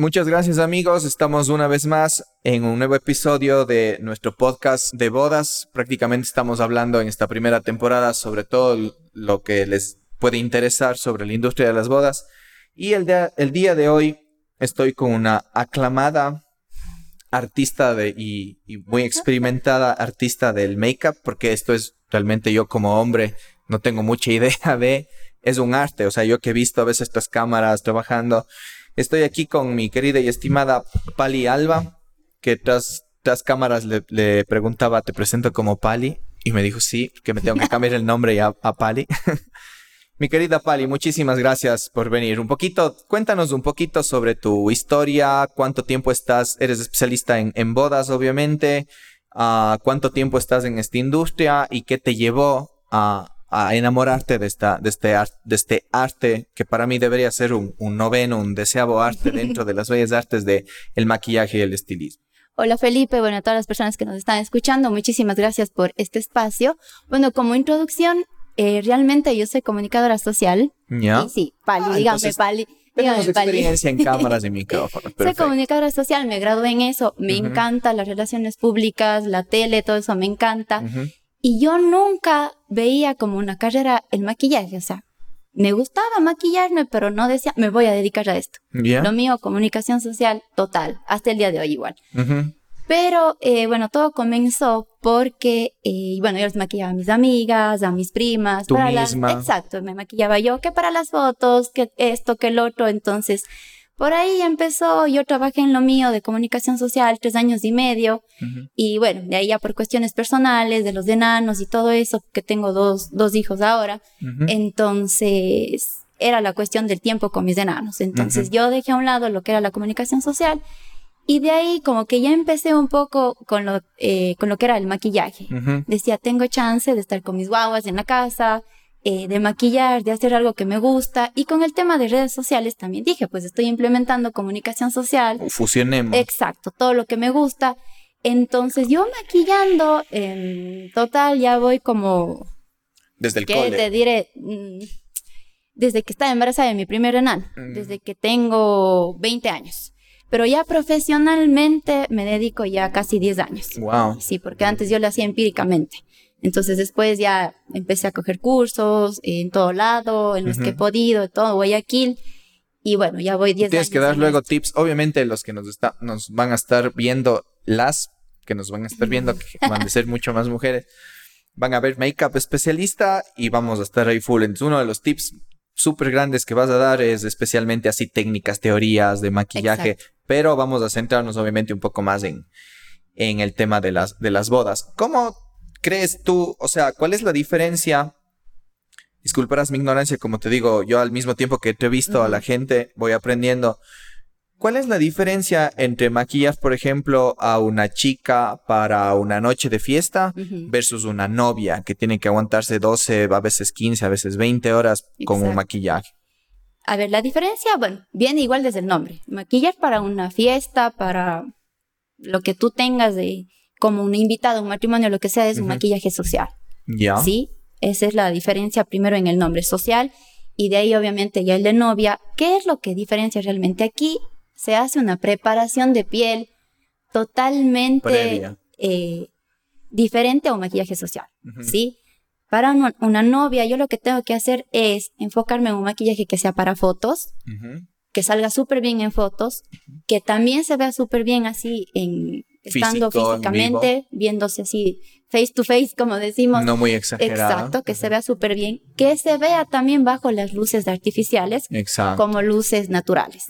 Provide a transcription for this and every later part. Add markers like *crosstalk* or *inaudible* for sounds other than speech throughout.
Muchas gracias amigos, estamos una vez más en un nuevo episodio de nuestro podcast de bodas. Prácticamente estamos hablando en esta primera temporada sobre todo lo que les puede interesar sobre la industria de las bodas. Y el, el día de hoy estoy con una aclamada artista de, y, y muy experimentada artista del make-up, porque esto es realmente yo como hombre no tengo mucha *laughs* idea de, es un arte, o sea, yo que he visto a veces estas cámaras trabajando Estoy aquí con mi querida y estimada Pali Alba, que tras, tras cámaras le, preguntaba, ¿te presento como Pali? Y me dijo, sí, que me tengo que cambiar el nombre ya a Pali. *laughs* mi querida Pali, muchísimas gracias por venir. Un poquito, cuéntanos un poquito sobre tu historia, cuánto tiempo estás, eres especialista en, bodas, obviamente, uh, cuánto tiempo estás en esta industria y qué te llevó a, a enamorarte de, esta, de, este, de este arte que para mí debería ser un, un noveno, un deseado arte *laughs* dentro de las bellas artes de el maquillaje y el estilismo. Hola Felipe, bueno, a todas las personas que nos están escuchando, muchísimas gracias por este espacio. Bueno, como introducción, eh, realmente yo soy comunicadora social. ¿Ya? sí, Pali, ah, dígame Pali. Tenemos experiencia en *laughs* cámaras y micrófonos. Soy comunicadora social, me gradué en eso, me encanta las relaciones públicas, la tele, todo eso me encanta. Y yo nunca veía como una carrera el maquillaje, o sea, me gustaba maquillarme, pero no decía, me voy a dedicar a esto. Lo mío, comunicación social total, hasta el día de hoy igual. Pero eh, bueno, todo comenzó porque, eh, bueno, yo les maquillaba a mis amigas, a mis primas. ¿Tú misma? exacto, me maquillaba yo, que para las fotos, que esto, que el otro. Entonces, por ahí empezó, yo trabajé en lo mío de comunicación social tres años y medio. Y bueno, de ahí ya por cuestiones personales, de los enanos y todo eso, que tengo dos, dos hijos ahora, entonces era la cuestión del tiempo con mis enanos. Entonces yo dejé a un lado lo que era la comunicación social y de ahí como que ya empecé un poco con lo, eh, con lo que era el maquillaje. Decía, tengo chance de estar con mis guaguas en la casa, eh, de maquillar, de hacer algo que me gusta. Y con el tema de redes sociales también dije, pues estoy implementando comunicación social. Fusionemos. Exacto, todo lo que me gusta. Entonces yo maquillando, en total ya voy como... Desde el ¿Qué te diré? Mm, desde que estaba embarazada de mi primer enano, mm. desde que tengo 20 años. Pero ya profesionalmente me dedico ya casi 10 años. Wow. Sí, porque antes yo lo hacía empíricamente. Entonces después ya empecé a coger cursos en todo lado, en los que he podido, todo Guayaquil. Y bueno, ya voy 10 Tienes que dar luego tips. Obviamente los que nos, está, nos van a estar viendo, las que nos van a estar viendo, que *laughs* van a ser mucho más mujeres, van a ver Makeup Especialista y vamos a estar ahí full. Entonces uno de los tips súper grandes que vas a dar es especialmente así técnicas, teorías de maquillaje, pero vamos a centrarnos obviamente un poco más en, en el tema de las, de las bodas. ¿Cómo crees tú, o sea, cuál es la diferencia? Disculparás mi ignorancia, como te digo, yo al mismo tiempo que te he visto a la gente, voy aprendiendo. ¿Cuál es la diferencia entre maquillar, por ejemplo, a una chica para una noche de fiesta versus una novia que tiene que aguantarse 12, a veces 15, a veces 20 horas con un maquillaje? A ver, la diferencia, bueno, viene igual desde el nombre. Maquillar para una fiesta, para lo que tú tengas de, como un invitado, un matrimonio, lo que sea, es un maquillaje social. Ya. Sí, esa es la diferencia primero en el nombre social y de ahí obviamente ya el de novia. ¿Qué es lo que diferencia realmente aquí? Se hace una preparación de piel totalmente eh, diferente a un maquillaje social, ¿sí? Para una, novia, yo lo que tengo que hacer es enfocarme en un maquillaje que sea para fotos, que salga súper bien en fotos, que también se vea súper bien así en, estando físicamente, viéndose así face to face, como decimos. No muy exagerado. Exacto, que se vea súper bien. Que se vea también bajo las luces artificiales, como luces naturales.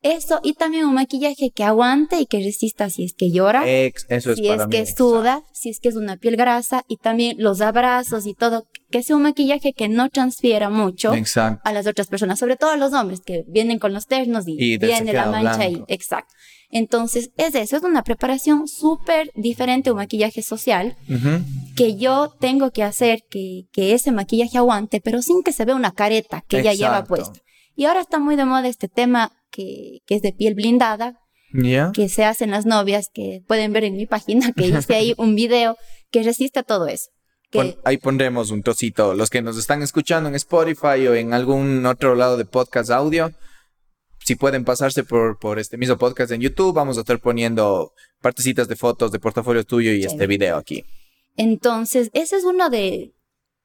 Eso, y también un maquillaje que aguante y que resista si es que llora, eso si es que suda, si es que es una piel grasa, y también los abrazos y todo, que sea un maquillaje que no transfiera mucho a las otras personas, sobre todo a los hombres que vienen con los ternos y, viene la mancha ahí. Exacto. Entonces, es eso, es una preparación súper diferente a un maquillaje social que yo tengo que hacer que, que, ese maquillaje aguante, pero sin que se vea una careta que ella lleva puesta. Y ahora está muy de moda este tema que, que es de piel blindada, que se hacen las novias, que pueden ver en mi página, que hice ahí *laughs* un video que resiste a todo eso. ahí pondremos un trocito. Los que nos están escuchando en Spotify o en algún otro lado de podcast audio, si pueden pasarse por, por este mismo podcast en YouTube, vamos a estar poniendo partecitas de fotos de portafolio tuyo y este video aquí. Entonces, ese es uno de,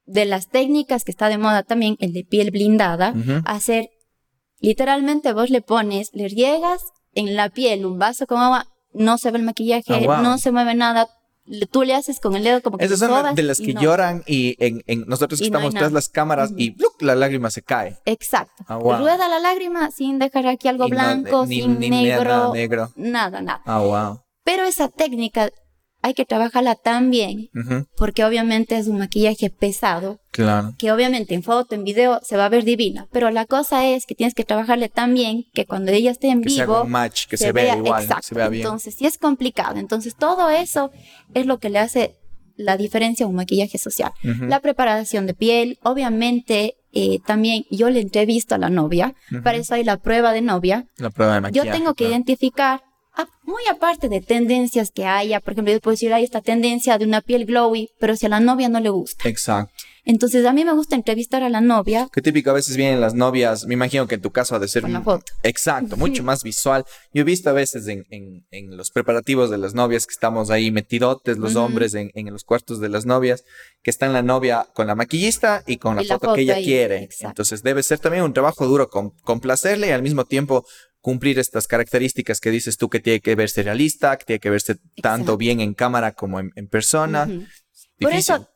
de las técnicas que está de moda también, el de piel blindada, hacer, literalmente vos le pones, le riegas en la piel un vaso con agua, no se ve el maquillaje, ah, no se mueve nada, tú le haces con el dedo como que Esas son de las que lloran y en, nosotros que estamos tras las cámaras y la lágrima se cae. Exacto. Ah, Rueda la lágrima sin dejar aquí algo blanco, sin negro, nada, negro. Nada, nada. Ah, wow. Pero esa técnica hay que trabajarla tan bien, porque obviamente es un maquillaje pesado, claro. que obviamente en foto, en video se va a ver divina, pero la cosa es que tienes que trabajarle tan bien que cuando ella esté en que vivo, se un match, que se, vea igual, exacto. se vea bien. Entonces, sí es complicado. Entonces, todo eso es lo que le hace la diferencia a un maquillaje social. La preparación de piel, obviamente eh, también yo le entrevisto a la novia, para eso hay la prueba de novia. La prueba de maquillaje. Yo tengo que identificar muy aparte de tendencias que haya, por ejemplo, yo puedo decir, hay esta tendencia de una piel glowy, pero si a la novia no le gusta. Exacto. Entonces, a mí me gusta entrevistar a la novia. Qué típico, a veces vienen las novias, me imagino que en tu caso ha de ser... Una foto. Exacto, mucho más visual. Yo he visto a veces en, en, en, los preparativos de las novias que estamos ahí metidotes, los hombres en, en, los cuartos de las novias, que está en la novia con la maquillista y con la, foto, que ella quiere. Entonces, debe ser también un trabajo duro con, complacerle y al mismo tiempo cumplir estas características que dices tú que tiene que verse realista, que tiene que verse tanto bien en cámara como en, persona. Por eso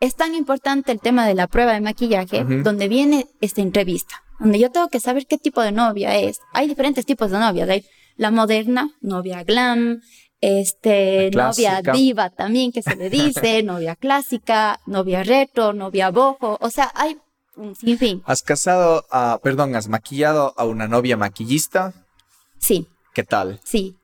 es tan importante el tema de la prueba de maquillaje, donde viene esta entrevista, donde yo tengo que saber qué tipo de novia es. Hay diferentes tipos de novias, hay la moderna, novia glam, este, novia diva también que se le dice, *laughs* novia clásica, novia retro, novia bojo, o sea, hay sin fin. ¿Has casado a, perdón, has maquillado a una novia maquillista? Sí. ¿Qué tal? Sí.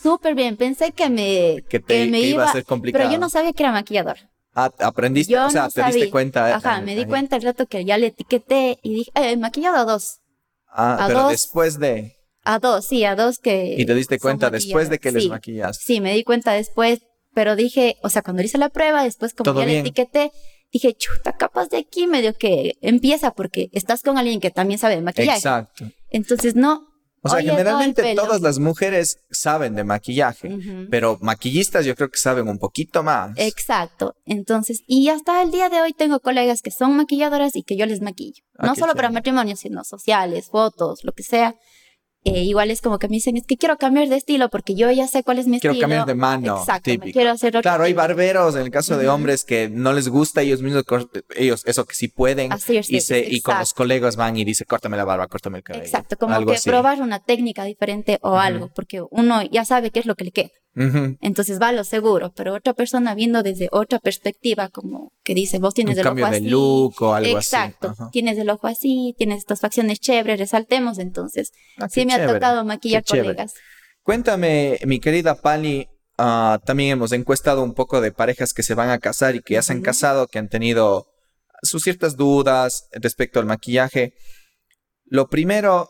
Súper bien. Pensé que me, que, me iba, a ser complicado. Pero yo no sabía que era maquillador. Ah, aprendiste, o sea, te diste cuenta. Ajá, me di cuenta el rato que ya le etiqueté y dije, eh, maquillado a dos. Ah, pero después de. A dos, sí, a dos que. Y te diste cuenta después de que les maquillas. Sí, me di cuenta después, pero dije, o sea, cuando hice la prueba, después como ya le etiqueté, dije, chuta, capaz de aquí medio que empieza porque estás con alguien que también sabe de maquillaje. Exacto. Entonces, no. O sea, generalmente todas las mujeres saben de maquillaje, pero maquillistas yo creo que saben un poquito más. Exacto. Entonces, y hasta el día de hoy tengo colegas que son maquilladoras y que yo les maquillo. Ah, no solo para matrimonio, sino sociales, fotos, lo que sea. Eh, igual es como que me dicen, es que quiero cambiar de estilo porque yo ya sé cuál es mi quiero estilo. Quiero cambiar de mano. Exacto, quiero hacer otro Claro, hay barberos en el caso de hombres que no les gusta, ellos mismos, ellos, eso que sí pueden. Así y, se, y con los colegas van y dice, córtame la barba, córtame el cabello. Exacto, como que probar una técnica diferente o algo, porque uno ya sabe qué es lo que le queda. Entonces va a lo seguro, pero otra persona viendo desde otra perspectiva, como que dice, vos tienes el ojo así. de look o algo Exacto, tienes el ojo así, tienes estas facciones chéveres, resaltemos. Entonces, ah, sí me ha tocado maquillar colegas. Cuéntame, mi querida Pali, ah, también hemos encuestado un poco de parejas que se van a casar y que ya se han casado, que han tenido sus ciertas dudas respecto al maquillaje. Lo primero,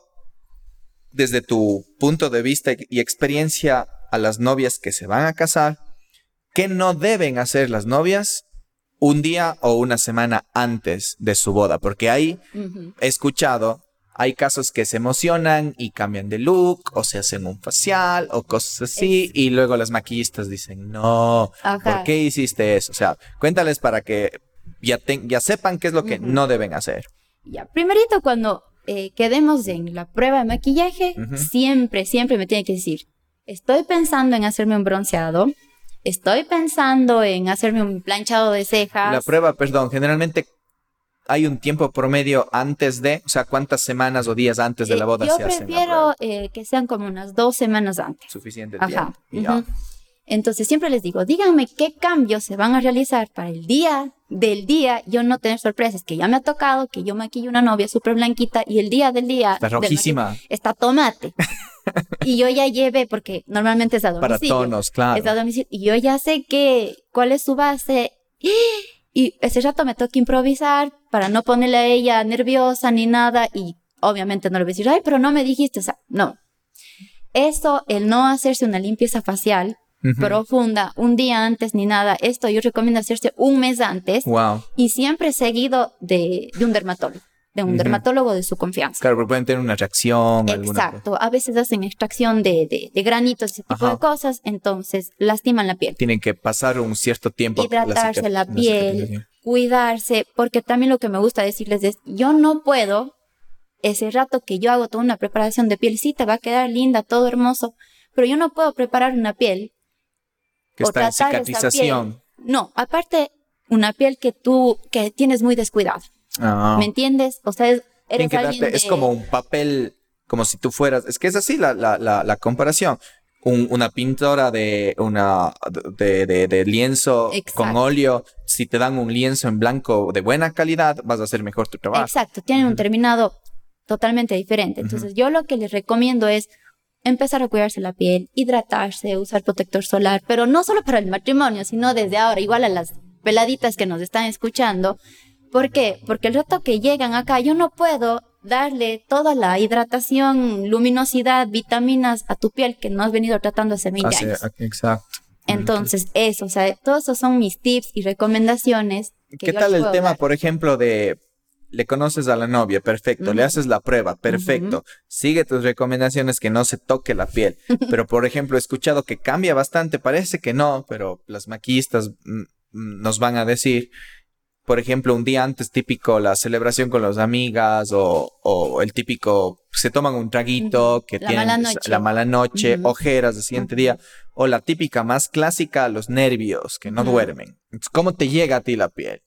desde tu punto de vista y experiencia, a las novias que se van a casar qué no deben hacer las novias un día o una semana antes de su boda, porque ahí he escuchado, hay casos que se emocionan y cambian de look o se hacen un facial o cosas así y luego las maquillistas dicen, no, ¿por qué hiciste eso? O sea, cuéntales para que ya, ya sepan qué es lo que no deben hacer. Ya, primerito cuando eh, quedemos en la prueba de maquillaje, siempre, siempre me tiene que decir, estoy pensando en hacerme un bronceado, estoy pensando en hacerme un planchado de cejas. La prueba, perdón, generalmente hay un tiempo promedio antes de, o sea, cuántas semanas o días antes de la boda eh, se Yo prefiero eh, que sean como unas dos semanas antes. Suficiente tiempo. Entonces siempre les digo, díganme qué cambios se van a realizar para el día del día, yo no tener sorpresas, que ya me ha tocado, que yo maquillo una novia súper blanquita y el día del día... Está rojísima. Está tomate. y yo ya llevé, porque normalmente es a *laughs* domicilio. Para tonos, claro. Es a domicilio. Y yo ya sé que, cuál es su base. *gasps* Y ese rato me toca improvisar para no ponerle a ella nerviosa ni nada. Y obviamente no le voy a decir, ay, pero no me dijiste. O sea, no. Eso, el no hacerse una limpieza facial profunda un día antes ni nada, esto yo recomiendo hacerse un mes antes. Wow. Y siempre seguido de, de un dermatólogo. de un dermatólogo de su confianza. Claro, porque pueden tener una reacción. Exacto. A veces hacen extracción de, de, granitos, ese tipo de cosas, entonces lastiman la piel. Tienen que pasar un cierto tiempo. Hidratarse la, piel, cuidarse, porque también lo que me gusta decirles es, yo no puedo, ese rato que yo hago toda una preparación de piel, sí te va a quedar linda, todo hermoso, pero yo no puedo preparar una piel. Que está en cicatrización. No, aparte, una piel que tú, que tienes muy descuidada. Ah. ¿Me entiendes? O sea, eres Es como un papel, como si tú fueras, es que es así la, la, la, comparación. una pintora de una de, de, lienzo con óleo, si te dan un lienzo en blanco de buena calidad, vas a hacer mejor tu trabajo. Exacto, tienen un terminado totalmente diferente. Entonces, yo lo que les recomiendo es empezar a cuidarse la piel, hidratarse, usar protector solar, pero no solo para el matrimonio, sino desde ahora, igual a las peladitas que nos están escuchando, ¿Por qué? Porque el rato que llegan acá, yo no puedo darle toda la hidratación, luminosidad, vitaminas a tu piel que no has venido tratando hace 20 años. Exacto. Entonces, eso, o sea, todos esos son mis tips y recomendaciones. ¿Qué tal el tema, por ejemplo, de le conoces a la novia, perfecto, le haces la prueba, perfecto, sigue tus recomendaciones que no se toque la piel, *laughs* pero por ejemplo he escuchado que cambia bastante, parece que no, pero las maquillistas mm, mm, nos van a decir por ejemplo, un día antes típico la celebración con las amigas o, el típico se toman un traguito que la tienen mala la mala noche, ojeras el siguiente día o la típica más clásica, los nervios que no duermen. ¿Cómo te llega a ti la piel?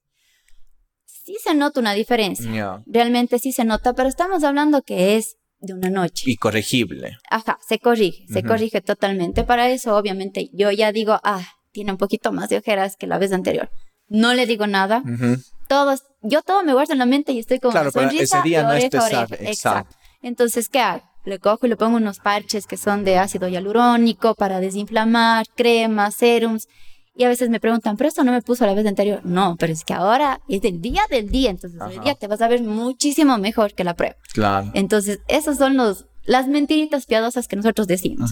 Sí se nota una diferencia. Realmente sí se nota, pero estamos hablando que es de una noche. Y corregible. Ajá, se corrige, se corrige totalmente. Para eso, obviamente, yo ya digo, ah, tiene un poquito más de ojeras que la vez anterior no le digo nada. Todos, yo todo me guardo en la mente y estoy como claro, ese día no es Exacto. Entonces, ¿qué hago? Le cojo y le pongo unos parches que son de ácido hialurónico para desinflamar, cremas, serums. Y a veces me preguntan, pero esto no me puso la vez anterior. No, pero es que ahora es del día del día. Entonces, el día te vas a ver muchísimo mejor que la prueba. Claro. Entonces, esos son los, las mentiritas piadosas que nosotros decimos.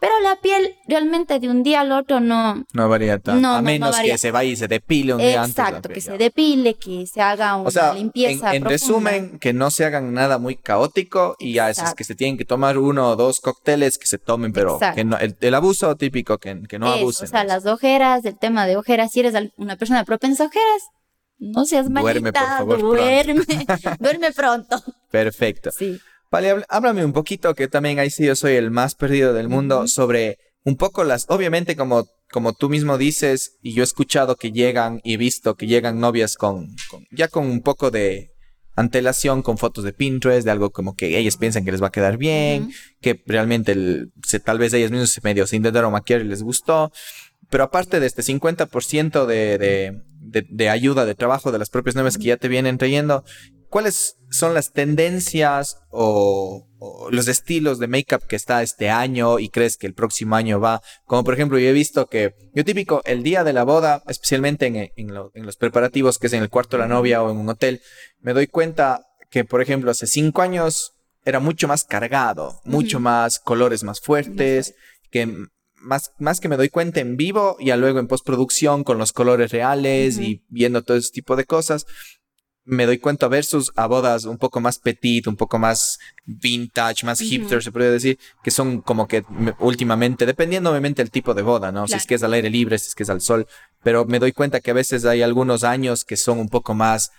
Pero la piel realmente de un día al otro no... No varía tanto. a menos que se vaya y se depile un día antes. Exacto, que se depile, que se haga una o sea, limpieza En, resumen, que no se hagan nada muy caótico y a veces que se tienen que tomar uno o dos cócteles que se tomen, pero que no, el, abuso típico, que, que no abusen. O sea, las ojeras, el tema de ojeras, si eres una persona propensa a ojeras, no seas malita, duerme, por favor, duerme, *laughs* duerme pronto. Perfecto. Sí. Vale, háblame un poquito, que también ahí sí yo soy el más perdido del mundo, sobre un poco las, obviamente como, como tú mismo dices, y yo he escuchado que llegan y he visto que llegan novias con, ya con un poco de antelación, con fotos de Pinterest, de algo como que ellas piensan que les va a quedar bien, que realmente se, tal vez ellas mismas medio se intentaron maquillar y les gustó. Pero aparte de este 50% de, de, de, de, ayuda, de trabajo de las propias novias que ya te vienen trayendo, ¿cuáles son las tendencias o, los estilos de make-up que está este año y crees que el próximo año va? Como por ejemplo, yo he visto que, yo típico, el día de la boda, especialmente en, los preparativos, que es en el cuarto de la novia o en un hotel, me doy cuenta que, por ejemplo, hace cinco años era mucho más cargado, mucho más colores más fuertes, que más, más que me doy cuenta en vivo, y luego en postproducción con los colores reales y viendo todo ese tipo de cosas, me doy cuenta versus a bodas un poco más petit, un poco más vintage, más hipster, se podría decir, que son como que últimamente, dependiendo obviamente del tipo de boda, ¿no? Si es que es al aire libre, si es que es al sol, pero me doy cuenta que a veces hay algunos años que son un poco más,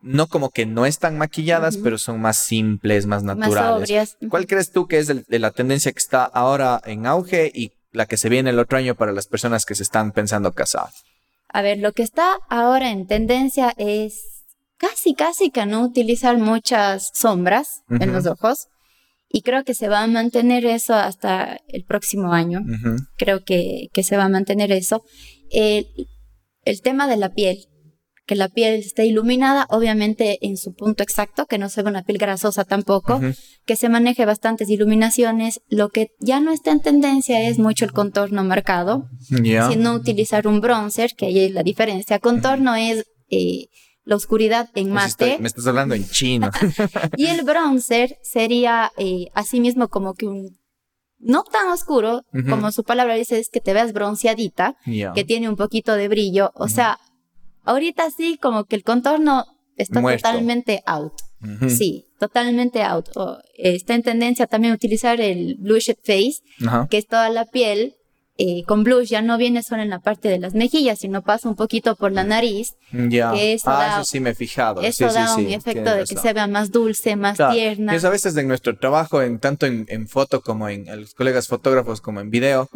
no como que no están maquilladas, pero son más simples, más naturales. ¿Cuál crees tú que es de la tendencia que está ahora en auge y la que se viene el otro año para las personas que se están pensando casar? A ver, lo que está ahora en tendencia es casi, casi que no utilizar muchas sombras en los ojos. Y creo que se va a mantener eso hasta el próximo año. Creo que, que, se va a mantener eso. El, el, tema de la piel, que la piel esté iluminada, obviamente en su punto exacto, que no se vea una piel grasosa tampoco, que se maneje bastantes iluminaciones. Lo que ya no está en tendencia es mucho el contorno marcado, sino utilizar un bronzer, que ahí es la diferencia. Contorno es... Eh, la oscuridad en pues mate. me estás hablando en chino. *laughs* y el bronzer sería eh, así mismo como que un no tan oscuro, como su palabra dice, es que te veas bronceadita, que tiene un poquito de brillo. O sea, ahorita sí, como que el contorno está totalmente out. Sí, totalmente out. está en tendencia también utilizar el blush face, que es toda la piel eh, con blush ya no viene solo en la parte de las mejillas, sino pasa un poquito por la nariz. Ya. ah, eso sí me he fijado. Eso da un efecto de que se vea más dulce, más tierna. Eso a veces en nuestro trabajo, en tanto en, foto como en, los colegas fotógrafos como en video,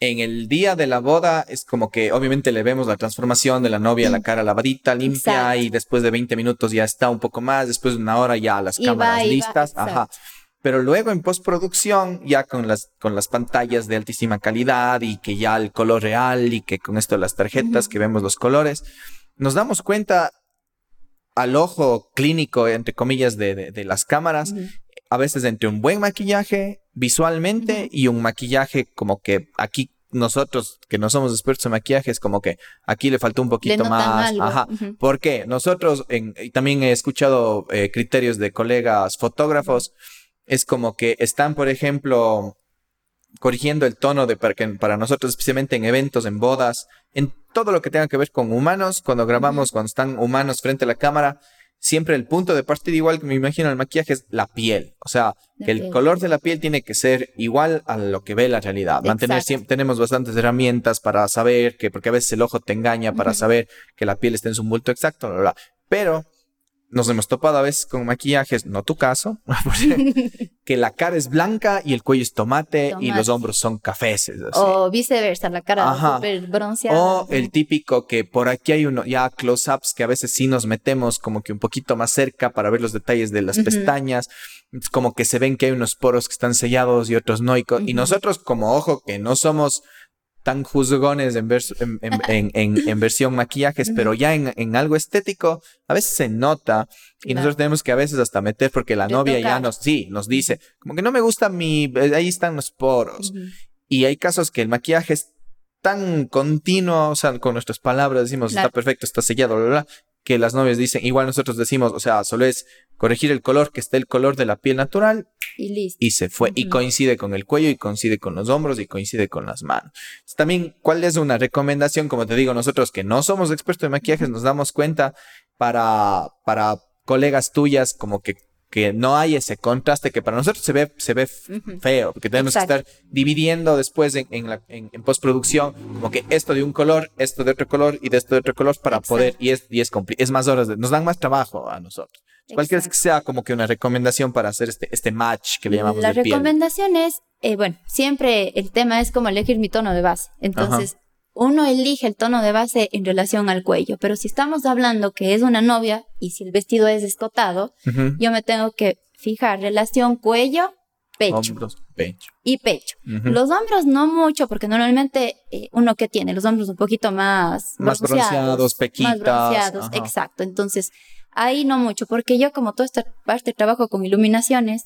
en el día de la boda es como que obviamente le vemos la transformación de la novia, la cara lavadita, limpia y después de 20 minutos ya está un poco más, después de una hora ya las cámaras listas. Ajá. Pero luego en postproducción, ya con las, con las pantallas de altísima calidad y que ya el color real y que con esto las tarjetas que vemos los colores, nos damos cuenta al ojo clínico, entre comillas, de, de, las cámaras, a veces entre un buen maquillaje visualmente y un maquillaje como que aquí nosotros que no somos expertos en maquillaje es como que aquí le faltó un poquito más. Ajá. ¿Por qué? Nosotros, en, y también he escuchado eh, criterios de colegas fotógrafos, es como que están, por ejemplo, corrigiendo el tono de para, que, para nosotros, especialmente en eventos, en bodas, en todo lo que tenga que ver con humanos, cuando grabamos, cuando están humanos frente a la cámara, siempre el punto de partida igual que me imagino el maquillaje es la piel. O sea, que el color de la piel tiene que ser igual a lo que ve la realidad. Mantener siempre, tenemos bastantes herramientas para saber que, porque a veces el ojo te engaña para saber que la piel está en su bulto exacto, pero nos hemos topado a veces con maquillajes, no tu caso, *laughs* *laughs* que la cara es blanca y el cuello es tomate, y los hombros son cafés. O viceversa, la cara súper bronceada. O el típico que por aquí hay uno, ya close-ups que a veces sí nos metemos como que un poquito más cerca para ver los detalles de las pestañas. Es como que se ven que hay unos poros que están sellados y otros no. Y nosotros como ojo que no somos tan juzgones en, en, versión maquillajes, pero ya en, algo estético, a veces se nota y nosotros tenemos que a veces hasta meter porque la novia ya nos, sí, nos dice, como que no me gusta mi, ahí están los poros. Y hay casos que el maquillaje es tan continuo, o sea, con nuestras palabras decimos, está perfecto, está sellado, bla, bla, que las novias dicen, igual nosotros decimos, o sea, solo es corregir el color, que esté el color de la piel natural. Y listo. Y se fue. Y coincide con el cuello, y coincide con los hombros, y coincide con las manos. También, ¿cuál es una recomendación? Como te digo, nosotros que no somos expertos en maquillajes, nos damos cuenta para, para colegas tuyas, como que que no hay ese contraste que para nosotros se ve, se ve feo, porque tenemos que estar dividiendo después en, en, postproducción, como que esto de un color, esto de otro color y de esto de otro color para poder, y es, y es, es más horas, nos dan más trabajo a nosotros. ¿Cuál crees que sea como que una recomendación para hacer este, este match que le llamamos La recomendación es, eh, bueno, siempre el tema es como elegir mi tono de base. Entonces, uno elige el tono de base en relación al cuello, pero si estamos hablando que es una novia y si el vestido es escotado, yo me tengo que fijar relación cuello, pecho. pecho. Y pecho. Los hombros no mucho, porque normalmente eh, uno que tiene los hombros un poquito más, más bronceados, pequitas. Más bronceados, exacto. Entonces, Ahí no mucho, porque yo como toda esta parte trabajo con iluminaciones,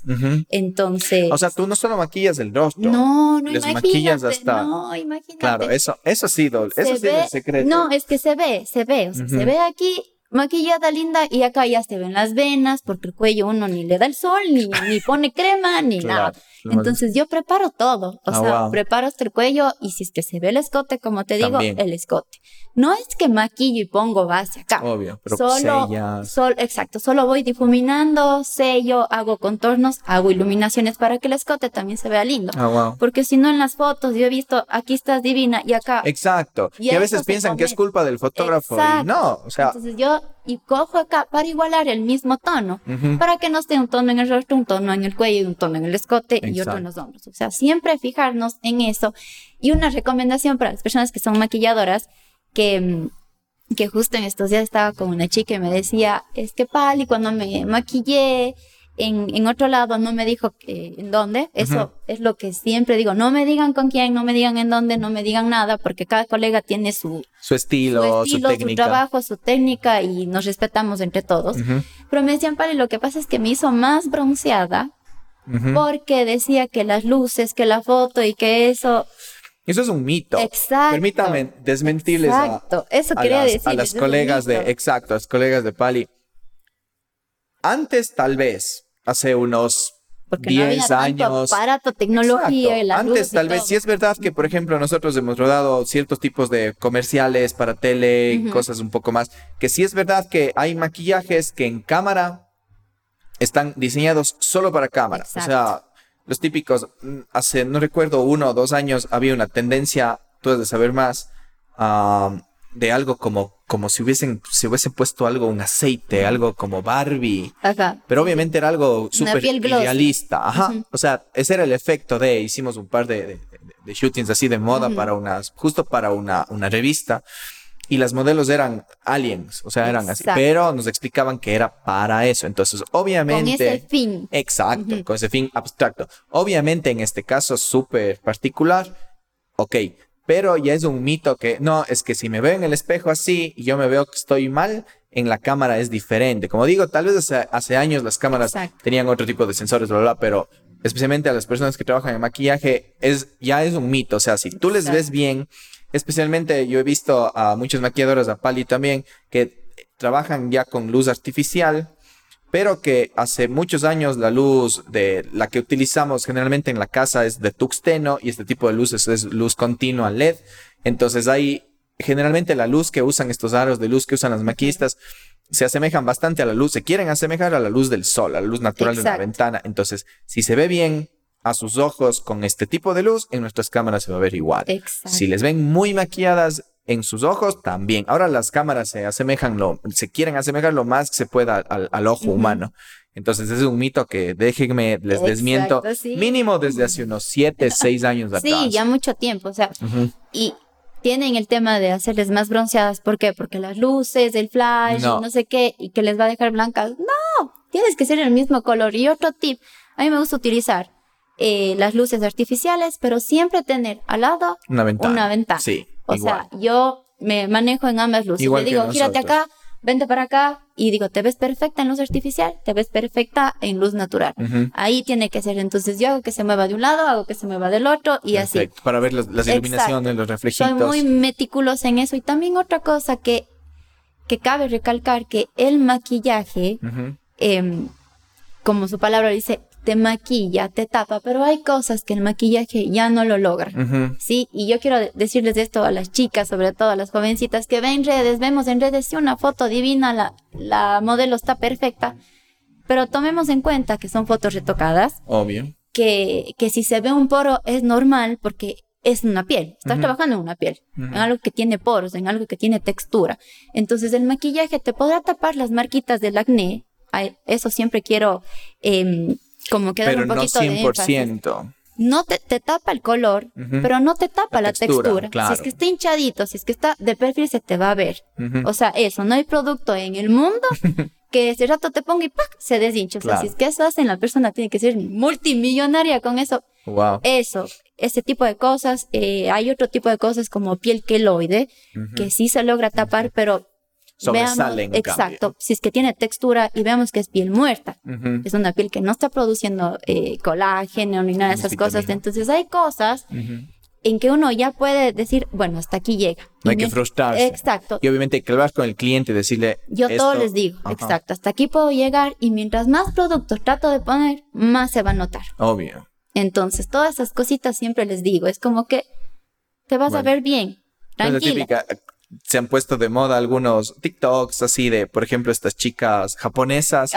entonces... O sea, tú no solo maquillas el rostro. No, no Les maquillas hasta... No, imagínate. Claro, eso, eso ha sido, eso sí es el secreto. No, es que se ve, se ve, o sea, se ve aquí maquillada linda y acá ya se ven las venas porque el cuello uno ni le da el sol, ni, ni pone crema, ni nada. Entonces yo preparo todo, o ah, sea, preparo hasta el cuello y si es que se ve el escote, como te digo, el escote. No es que maquillo y pongo base acá. Obvio, pero solo, sol, exacto, solo voy difuminando, sello, hago contornos, hago iluminaciones para que el escote también se vea lindo. Ah, Porque si no en las fotos yo he visto, aquí estás divina y acá. Exacto. Y, a veces piensan que es culpa del fotógrafo y no, o sea. Entonces yo y cojo acá para igualar el mismo tono, para que no esté un tono en el rostro, un tono en el cuello un tono en el escote y otro en los hombros. O sea, siempre fijarnos en eso. Y una recomendación para las personas que son maquilladoras, que, mm, que justo en estos días estaba con una chica y me decía, es que Pali, cuando me maquillé, en, en, otro lado no me dijo que, en dónde. Eso es lo que siempre digo. No me digan con quién, no me digan en dónde, no me digan nada, porque cada colega tiene su, su estilo, su, técnica. su trabajo, su técnica y nos respetamos entre todos. Pero me decían, Pali, lo que pasa es que me hizo más bronceada porque decía que las luces, que la foto y que eso... Eso es un mito. Exacto. Permítame desmentirles exacto. eso quería las, decir, a las colegas de, exacto, a las colegas de Pali. Antes tal vez hace unos Porque 10 no había años. aparato, tecnología. Y Antes, tal vez, sí es verdad que, por ejemplo, nosotros hemos rodado ciertos tipos de comerciales para tele, cosas un poco más, que sí es verdad que hay maquillajes que en cámara están diseñados solo para cámara. O sea, los típicos, mm, hace, no recuerdo, uno o dos años había una tendencia, tú has de saber más, de algo como, como si hubiesen, si hubiesen puesto algo, un aceite, algo como Barbie. Ajá. Pero obviamente era algo súper idealista. Ajá. O sea, ese era el efecto de, hicimos un par de, de, shootings así de moda para unas, justo para una, una revista y las modelos eran aliens, o sea, eran así, pero nos explicaban que era para eso. Entonces, obviamente... Con ese fin. Exacto, con ese fin abstracto. Obviamente, en este caso súper particular, ok, pero ya es un mito que no, es que si me veo en el espejo así y yo me veo que estoy mal, en la cámara es diferente. Como digo, tal vez hace, años las cámaras tenían otro tipo de sensores, bla, bla, pero especialmente a las personas que trabajan en maquillaje, es, ya es un mito. O sea, si tú les ves bien Especialmente yo he visto a muchos maquilladores, a Pali también, que trabajan ya con luz artificial, pero que hace muchos años la luz de la que utilizamos generalmente en la casa es de tuxteno y este tipo de luces es luz continua LED. Entonces hay generalmente la luz que usan estos aros de luz que usan las maquillistas se asemejan bastante a la luz, se quieren asemejar a la luz del sol, a la luz natural de una ventana. Entonces, si se ve bien, a sus ojos con este tipo de luz, en nuestras cámaras se va a ver igual. Si les ven muy maquilladas en sus ojos, también. Ahora las cámaras se asemejan, lo, se quieren asemejar lo más que se pueda al, ojo humano. Entonces, es un mito que déjenme, les desmiento, mínimo desde hace unos 7, 6 *laughs* años atrás. Sí, ya mucho tiempo, o sea, y tienen el tema de hacerles más bronceadas, ¿por qué? Porque las luces, el flash, no. no sé qué, y que les va a dejar blancas. No, tienes que ser el mismo color. Y otro tip, a mí me gusta utilizar eh, las luces artificiales, pero siempre tener al lado una ventana. Una ventana. Sí, o sea, yo me manejo en ambas luces. le digo, gírate acá, vente para acá y digo, te ves perfecta en luz artificial, te ves perfecta en luz natural. Ahí tiene que ser. Entonces yo hago que se mueva de un lado, hago que se mueva del otro y así. Para ver las, iluminaciones, los reflejos. Soy muy meticulosa en eso. Y también otra cosa que, que cabe recalcar, que el maquillaje, em, como su palabra dice, te maquilla, te tapa, pero hay cosas que el maquillaje ya no lo logra, ¿sí? Y yo quiero decirles esto a las chicas, sobre todo a las jovencitas que ven redes, vemos en redes sí, una foto divina, la, la modelo está perfecta, pero tomemos en cuenta que son fotos retocadas. Obvio. Que, que si se ve un poro es normal porque es una piel, estás trabajando en una piel, en algo que tiene poros, en algo que tiene textura. Entonces el maquillaje te podrá tapar las marquitas del acné, eso siempre quiero eh, como que un poquito no 100%. no te, te, tapa el color, pero no te tapa la, textura. Si es que está hinchadito, si es que está de perfil, se te va a ver. O sea, eso, no hay producto en el mundo *laughs* que ese rato te ponga y ¡pac! se deshincha. O sea, si es que eso hacen, la persona tiene que ser multimillonaria con eso. Wow. Eso, ese tipo de cosas. Eh, hay otro tipo de cosas como piel queloide, que sí se logra tapar, pero sobresalen. exacto. Si es que tiene textura y vemos que es piel muerta, es una piel que no está produciendo eh, colágeno ni nada de esas cosas. Entonces hay cosas en que uno ya puede decir, bueno, hasta aquí llega. No hay que frustrarse. Exacto. Y obviamente que vas con el cliente y decirle. Yo todo les digo, exacto, hasta aquí puedo llegar y mientras más productos trato de poner, más se va a notar. Obvio. Entonces, todas esas cositas siempre les digo, es como que te vas a ver bien. Tranquila se han puesto de moda algunos TikToks así de, por ejemplo, estas chicas japonesas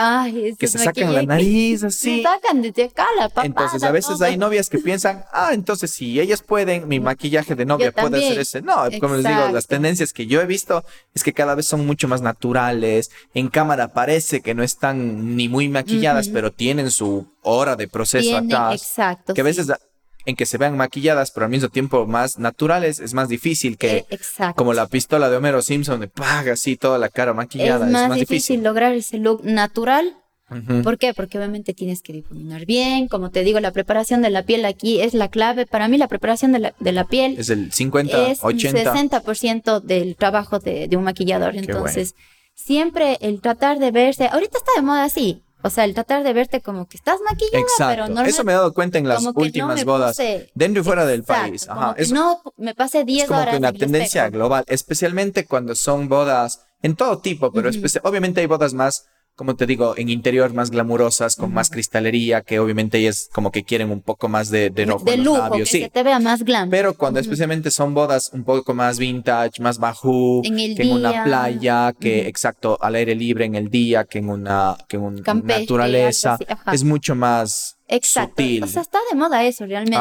que se sacan la nariz así. Se sacan desde acá la papada, Entonces a veces hay novias que piensan, ah, entonces si ellas pueden, mi maquillaje de novia puede hacer ese. No, como les digo, las tendencias que yo he visto es que cada vez son mucho más naturales. En cámara parece que no están ni muy maquilladas, pero tienen su hora de proceso acá. Exacto. Que a veces en que se vean maquilladas, pero al mismo tiempo más naturales, es más difícil que eh, como la pistola de Homero Simpson de paga así toda la cara maquillada. Es más, difícil, lograr ese look natural. ¿Por qué? Porque obviamente tienes que difuminar bien. Como te digo, la preparación de la piel aquí es la clave. Para mí, la preparación de la, de la piel es el 50, es 80. 60% del trabajo de, un maquillador. Entonces, siempre el tratar de verse. Ahorita está de moda así. O sea, el tratar de verte como que estás maquillada, pero no Eso me he dado cuenta en las últimas bodas, dentro y fuera del país. Ajá. no me pasé 10 es como Que una tendencia global, especialmente cuando son bodas en todo tipo, pero obviamente hay bodas más como te digo, en interior más glamurosas, con más cristalería, que obviamente ellas como que quieren un poco más de, de, de, de lujo, que sí. se te vea más glam. Pero cuando especialmente son bodas un poco más vintage, más bajo, que en una playa, que exacto, al aire libre en el día, que en una, que en una naturaleza, es mucho más exacto. sutil. O sea, está de moda eso realmente.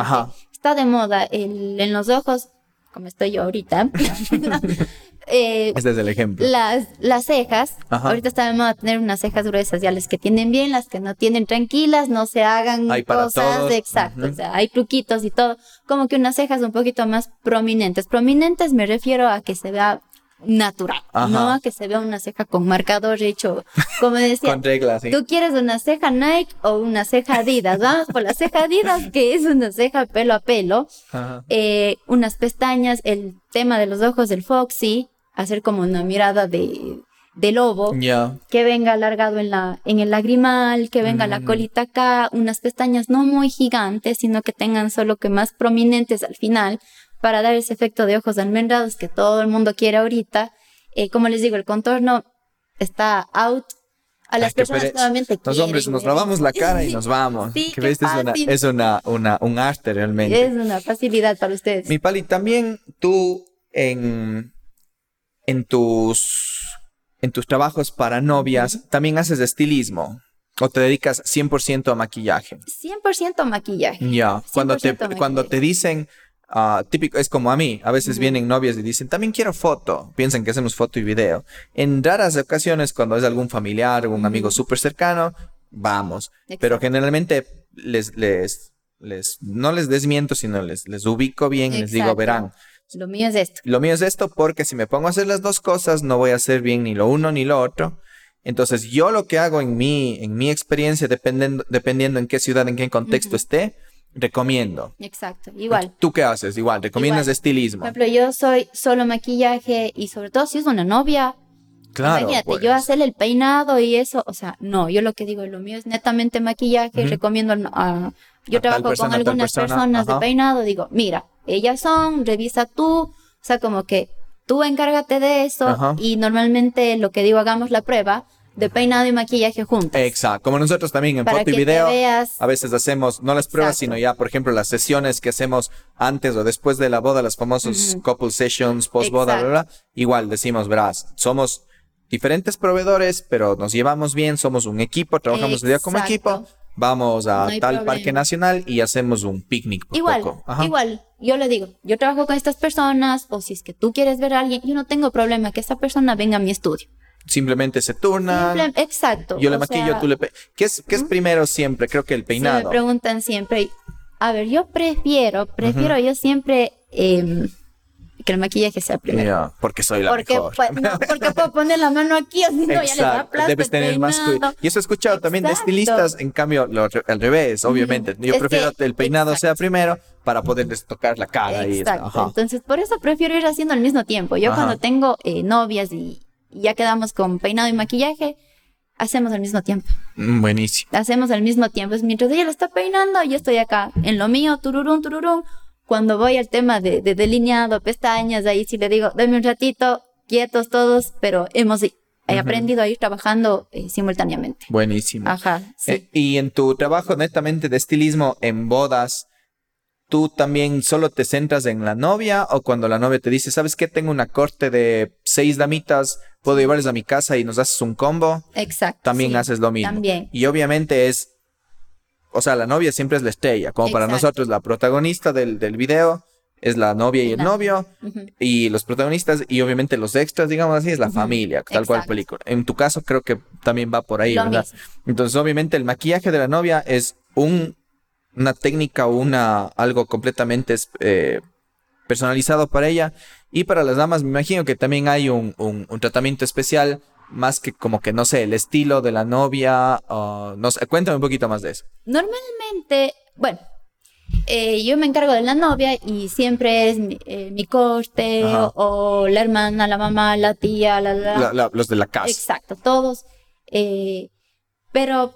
Está de moda el, en los ojos, como estoy yo ahorita. *laughs* *laughs* Eh, este es el ejemplo. Las, las cejas. Ahorita está de moda tener unas cejas gruesas, ya las que tienen bien, las que no tienen tranquilas, no se hagan cosas. Exacto. O sea, hay truquitos y todo. Como que unas cejas un poquito más prominentes. Prominentes me refiero a que se vea natural, no a que se vea una ceja con marcador hecho, como *laughs* decía, con reglas, tú quieres una ceja Nike o una ceja Adidas, vamos por la ceja Adidas, que es una ceja pelo a pelo, eh, unas pestañas, el tema de los ojos del Foxy, hacer como una mirada de, de lobo, que venga alargado en, la, en el lagrimal, que venga la mm. colita acá, unas pestañas no muy gigantes, sino que tengan solo que más prominentes al final, para dar ese efecto de ojos almendrados que todo el mundo quiere ahorita. Eh, como les digo, el contorno está out. A las personas nuevamente Los hombres nos lavamos la cara y *laughs* nos vamos. sí, que ves, es, una, es una, una, un arte realmente. Es una facilidad para ustedes. Mi Pali, también tú en en tus, en tus trabajos para novias, también haces estilismo. ¿O te dedicas 100% a maquillaje? 100% a maquillaje. Ya, cuando, te, cuando te dicen, ah, típico, es como a mí, a veces vienen novias y dicen, también quiero foto, piensan que hacemos foto y video. En raras ocasiones, cuando es algún familiar un amigo súper cercano, vamos. Pero generalmente les, les, les, no les desmiento, sino les, les ubico bien, les digo, verán, lo mío es esto. Lo mío es esto porque si me pongo a hacer las dos cosas, no voy a hacer bien ni lo uno ni lo otro. Entonces, yo lo que hago en mi, en mi experiencia, dependiendo, dependiendo en qué ciudad, en qué contexto esté, recomiendo. Exacto, igual. ¿Tú qué haces? Igual, recomiendas estilismo. Por ejemplo, yo soy solo maquillaje y sobre todo si es una novia. Claro. Imagínate, yo pues. hacerle el peinado y eso, o sea, no, yo lo que digo, lo mío es netamente maquillaje, recomiendo a, yo trabajo con algunas personas de peinado, digo, mira, ellas son, revisa tú, o sea, como que tú encárgate de eso y normalmente lo que digo, hagamos la prueba de peinado y maquillaje juntos. Exacto, como nosotros también en foto y video, a veces hacemos no las pruebas, sino ya, por ejemplo, las sesiones que hacemos antes o después de la boda, las famosos couple sessions, post boda, bla, bla, igual decimos, verás, somos diferentes proveedores, pero nos llevamos bien, somos un equipo, trabajamos el día como equipo, vamos a tal parque nacional y hacemos un picnic. igual, igual, yo le digo, yo trabajo con estas personas o si es que tú quieres ver a alguien, yo no tengo problema que esa persona venga a mi estudio. Simplemente se turna. exacto. Yo le maquillo, tú le... ¿Qué es, qué es primero siempre? Creo que el peinado. me preguntan siempre. A ver, yo prefiero, prefiero yo siempre... Eh, que el maquillaje sea primero. porque soy la porque, mejor. Pues, no, porque puedo poner la mano aquí, así no, ya le da plata. Debes tener más cuidado. Y eso he escuchado también de estilistas, en cambio, lo, al revés, obviamente. Yo prefiero que el peinado sea primero para poderles tocar la cara. Exacto. Y, Entonces, por eso prefiero ir haciendo al mismo tiempo. Yo cuando tengo eh, novias y, ya quedamos con peinado y maquillaje, hacemos al mismo tiempo. Mm, buenísimo. Hacemos al mismo tiempo. Es mientras ella lo está peinando, yo estoy acá en lo mío, tururum, tururum cuando voy al tema de, delineado, pestañas, ahí sí le digo, dame un ratito, quietos todos, pero hemos he aprendido a ir trabajando eh, simultáneamente. Buenísimo. Ajá. Sí. Eh, y en tu trabajo netamente de estilismo en bodas, ¿tú también solo te centras en la novia o cuando la novia te dice, ¿sabes qué? Tengo una corte de seis damitas, puedo llevarles a mi casa y nos haces un combo? Exacto. También haces lo mismo. También. Y obviamente es o sea, la novia siempre es la estrella, como para nosotros la protagonista del, del, video es la novia y el novio, y los protagonistas y obviamente los extras, digamos así, es la familia, tal cual película. En tu caso creo que también va por ahí, ¿verdad? Entonces obviamente el maquillaje de la novia es un, una técnica o una, algo completamente eh, personalizado para ella, y para las damas me imagino que también hay un, un, un tratamiento especial más que como que no sé, el estilo de la novia, no sé, cuéntame un poquito más de eso. Normalmente, bueno, eh, yo me encargo de la novia y siempre es mi, eh, corte o, la hermana, la mamá, la tía, la, los de la casa. Exacto, todos. Eh, pero,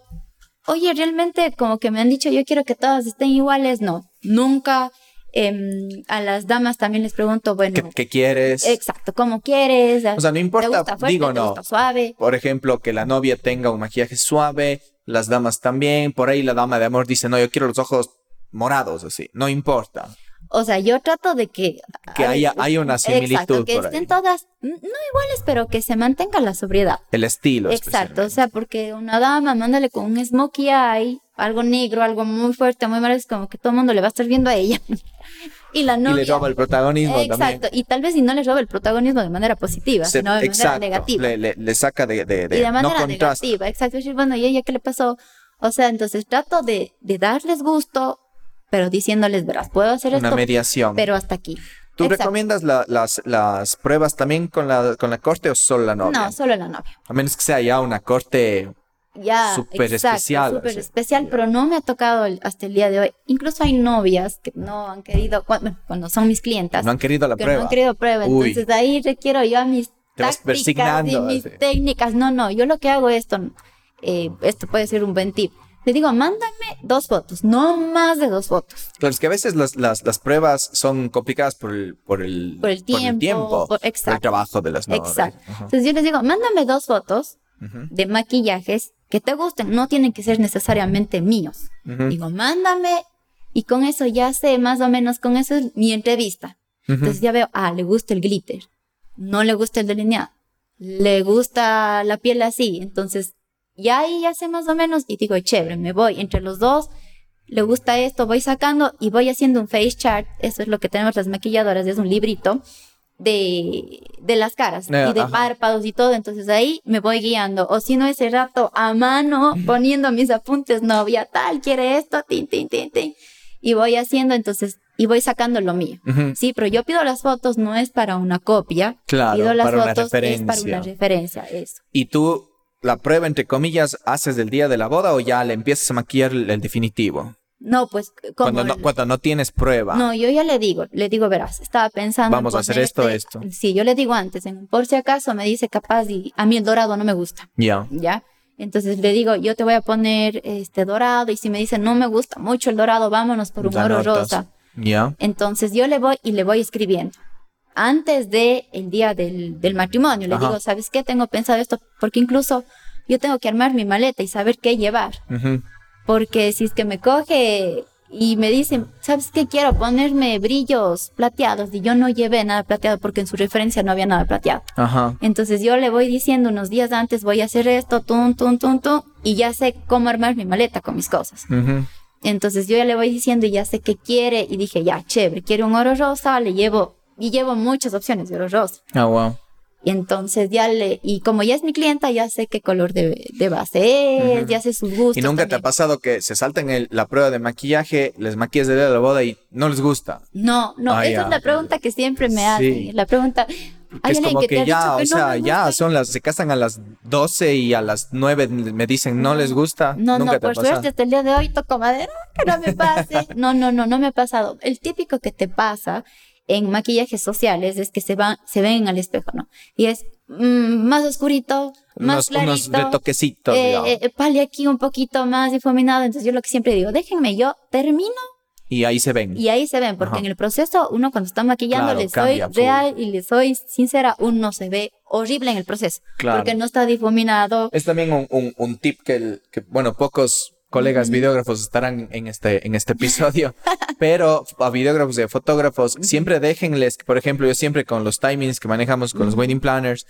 oye, realmente como que me han dicho, yo quiero que todas estén iguales, no, nunca. Em, a las damas también les pregunto, bueno, ¿Qué, qué quieres? exacto, ¿cómo quieres? O sea, no ¿Te importa, gusta fuerte? digo ¿Te no. gusta suave? Por ejemplo, que la novia tenga un maquillaje suave, las damas también. Por ahí la dama de amor dice, no, yo quiero los ojos morados, así. No importa. O sea, yo trato de que... Que haya, haya una similitud Exacto, que por estén ahí. todas, no iguales, pero que se mantenga la sobriedad. El estilo. Exacto, o sea, porque una dama, mándale con un smokey eye, algo negro, algo muy fuerte, muy malo, es como que todo el mundo le va a estar viendo a ella. *laughs* y la y novia... le roba el protagonismo Exacto, también. y tal vez si no le roba el protagonismo de manera positiva, Se- sino de exacto, manera negativa. Le, le- le saca de, de, de- y de manera negativa, exacto. Decir, bueno, ¿y ella qué le pasó? O sea, entonces trato de, de darles gusto, pero diciéndoles, verás, puedo hacer Una esto, mediación. pero hasta aquí. ¿Tú Exacto. recomiendas la- las, las pruebas también con la, con la corte o solo la novia? No, solo la novia. A menos que sea ya una corte. Ya, Súper especial, Súper especial, pero no me ha tocado el- hasta el día de hoy. Incluso hay novias que no han querido, cu- bueno, cuando son mis clientas, No han querido la que prueba. no han querido prueba. Uy. Entonces ahí requiero yo mis Te vas tácticas y mis así. técnicas. No, no, yo lo que hago es esto, eh, esto puede ser un buen tip. Le digo, mándame dos fotos, no más de dos fotos. Claro, es que a veces las, las, las pruebas son complicadas por el, por el, Por el tiempo, por- por el trabajo de las. Exacto. Entonces yo les digo, mándame dos fotos Ujú, de maquillajes que te gusten, no tienen que ser necesariamente míos. Digo, mándame y con eso ya sé más o menos, con eso es mi entrevista. Entonces ya veo, ah, le gusta el glitter, no le gusta el delineado, le gusta la piel así. Entonces ya ahí ya sé más o menos y digo, chévere, me voy entre los dos. Le gusta esto, voy sacando y voy haciendo un face chart. Eso es lo que tenemos las maquilladoras, es un librito de, de las caras Eh, y de ajá. párpados y todo. Entonces ahí me voy guiando. O si no, ese rato a mano poniendo mis apuntes, novia tal, quiere esto, tin, tin, tin, tin. Y voy haciendo entonces, y voy sacando lo mío. Ujú. Sí, pero yo pido las fotos no es para una copia. Claro, pido las para una fotos es para una referencia, eso. ¿Y tú la prueba, entre comillas, haces del día de la boda o ya le empiezas a maquillar el, el definitivo? No, pues como Cuando no, el- cuando no tienes prueba. No, yo ya le digo, le digo, verás, estaba pensando. en Vamos a hacer esto, esto. Sí, yo le digo antes, en, por si acaso me dice capaz y a mí el dorado no me gusta, Ya. ¿ya? Entonces le digo, yo te voy a poner este dorado y si me dice no me gusta mucho el dorado, vámonos por un La oro notas. rosa. Ya. Entonces yo le voy y le voy escribiendo. Antes de el día del, del matrimonio, le Ajá. digo, ¿sabes qué? Tengo pensado esto, porque incluso yo tengo que armar mi maleta y saber qué llevar. Ujú. Porque si es que me coge y me dicen, ¿sabes qué? Quiero ponerme brillos plateados. Y yo no llevé nada plateado porque en su referencia no había nada plateado. Ajá. Entonces yo le voy diciendo unos días antes, voy a hacer esto, tum, tum, tum, tum. Y ya sé cómo armar mi maleta con mis cosas. Ujú. Entonces yo ya le voy diciendo y ya sé qué quiere. Y dije, ya, chévere, quiero un oro rosa, le llevo. Y llevo muchas opciones de oro rosa. Ah, wow. Y entonces ya le, y como ya es mi clienta, ya sé qué color de, de base es, Ujú. ya sé sus gustos. ¿Y nunca te ha también. pasado que se saltan el- la prueba de maquillaje, les maquillas de la boda y no les gusta? No, no, esa es la pregunta que siempre me Sí. hacen. La pregunta, Que ¿hay es como que, que, ya, o que no sea, ya son las, se casan a las 12 y a las 9 me dicen no les gusta. No, nunca no, te por pasado? suerte hasta el día de hoy toco madera, que no me pase. *laughs* No, no, no, no me ha pasado. El típico que te pasa en maquillajes sociales es que se van, se ven al espejo, ¿no? Y es mm, más oscurito, más unos, unos clarito. retoquecitos, eh, digamos. eh, pale aquí un poquito más difuminado. Entonces yo lo que siempre digo, déjenme, yo termino y ahí se ven. y ahí se ven, porque Ajá. en el proceso uno cuando está maquillando Claro, le soy real y le soy sincera, uno se ve horrible en el proceso, Claro. porque no está difuminado. Es también un, un- un tip que, el- que, bueno, pocos colegas videógrafos estarán en este, en este episodio, pero a videógrafos y a fotógrafos, siempre déjenles, por ejemplo, yo siempre con los timings que manejamos con los wedding planners,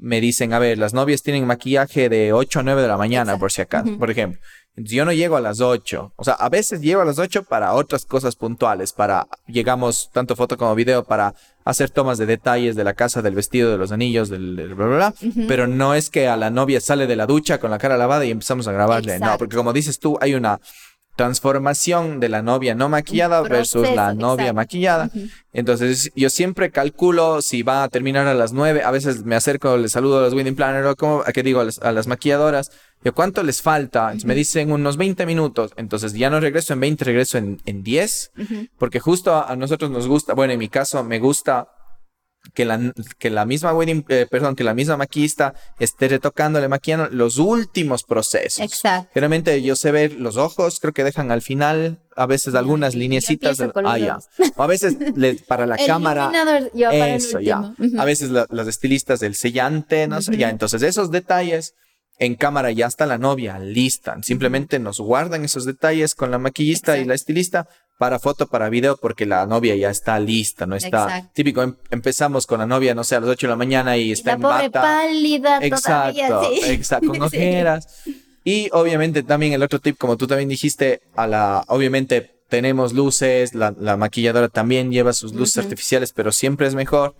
me dicen, a ver, las novias tienen maquillaje de 8 a 9 de la mañana, Exacto. por si acaso, por ejemplo. Entonces, yo no llego a las 8. O sea, a veces llego a las 8 para otras cosas puntuales, para, llegamos tanto foto como video, para hacer tomas de detalles de la casa, del vestido, de los anillos, del, del bla, bla, bla. Pero no es que a la novia sale de la ducha con la cara lavada y empezamos a grabarle. No, porque como dices tú, hay una transformación de la novia no maquillada versus la novia exacto. maquillada. Entonces, yo siempre calculo si va a terminar a las 9. A veces me acerco, les saludo a los wedding planners o como, a qué digo, a las, a las maquilladoras. Yo, ¿cuánto les falta? Entonces, me dicen unos 20 minutos. Entonces, ya no regreso en 20, regreso en, en 10. Ujú. Porque justo a, a nosotros nos gusta, bueno, en mi caso me gusta que la, que la misma wedding, eh, perdón, que la misma maquillista esté retocándole, maquillando los últimos procesos. Exacto. Generalmente yo sé ver los ojos, creo que dejan al final a veces algunas lineecitas. ah, ya. O a veces le- para la *laughs* El cámara. para el Eso, ya. A veces la- las estilistas del sellante, no sé, ya. Entonces, esos detalles en cámara ya está la novia lista. Simplemente nos guardan esos detalles con la maquillista y la estilista para foto, para video, porque la novia ya está lista, no está Exacto. típico. em- empezamos con la novia, no sé, a las 8 de la mañana y Y está la en pobre bata. pálida Exacto, todavía, sí. exacto, con *laughs* Sí. ojeras. Y obviamente también el otro tip, como tú también dijiste, a la, obviamente tenemos luces, la, la maquilladora también lleva sus luces artificiales, pero siempre es mejor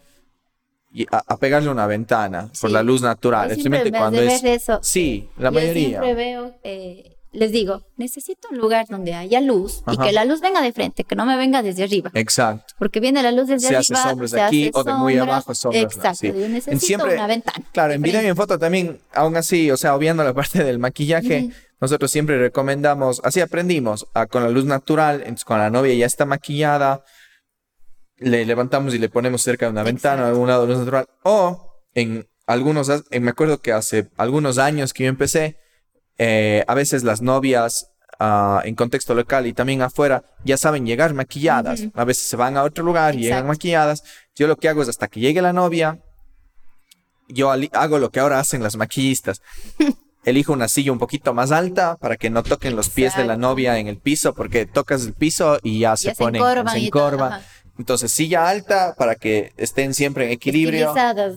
y a, a pegarle una ventana por Sí. la luz natural, has cuando es... eso. Sí, la Yo mayoría. siempre veo, eh, les digo, necesito un lugar donde haya luz y Ajá. que la luz venga de frente, que no me venga desde arriba. Exacto. Porque viene la luz desde Se hace arriba. sombras se aquí hace o de muy abajo, sombras. Exacto. Sí. Yo En necesito siempre- una ventana. Claro, en de video y en foto también, aún así, o sea, obviando la parte del maquillaje, Ujú. nosotros siempre recomendamos, así aprendimos, a- con la luz natural, entonces con la novia ya está maquillada, le levantamos y le ponemos cerca de una ventana, a algún lado de luz natural, o en algunos, eh, me acuerdo que hace algunos años que yo empecé, eh, a veces las novias ah, en contexto local y también afuera ya saben llegar maquilladas, a veces se van a otro lugar y llegan Exacto. maquilladas, yo lo que hago es hasta que llegue la novia, yo hago lo que ahora hacen las maquillistas. *laughs* Elijo una silla un poquito más alta para que no toquen los pies de la Exacto. novia en el piso, porque tocas el piso y ya se Ya se ponen, encorvan se encorvan. Entonces, silla alta para que estén siempre en equilibrio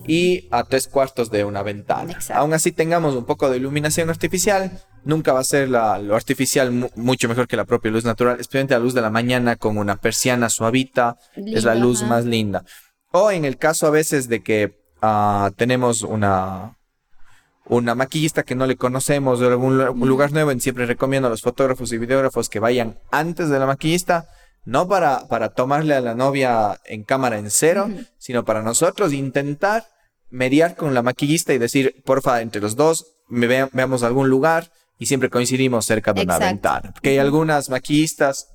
y a tres cuartos de una ventana. Exacto. Aún así tengamos un poco de iluminación artificial, nunca va a ser la- lo artificial mu- mucho mejor que la propia luz natural, especialmente la luz de la mañana con una persiana suavita, es la luz ajá. más linda. O en el caso a veces de que ah, tenemos una una maquillista que no le conocemos de algún un lugar nuevo, siempre recomiendo a los fotógrafos y videógrafos que vayan antes de la maquillista, no para, para tomarle a la novia en cámara en cero, sino para nosotros intentar mediar con la maquillista y decir, porfa, entre los dos, me vea- veamos algún lugar y siempre coincidimos cerca de una ventana. Porque hay algunas maquillistas,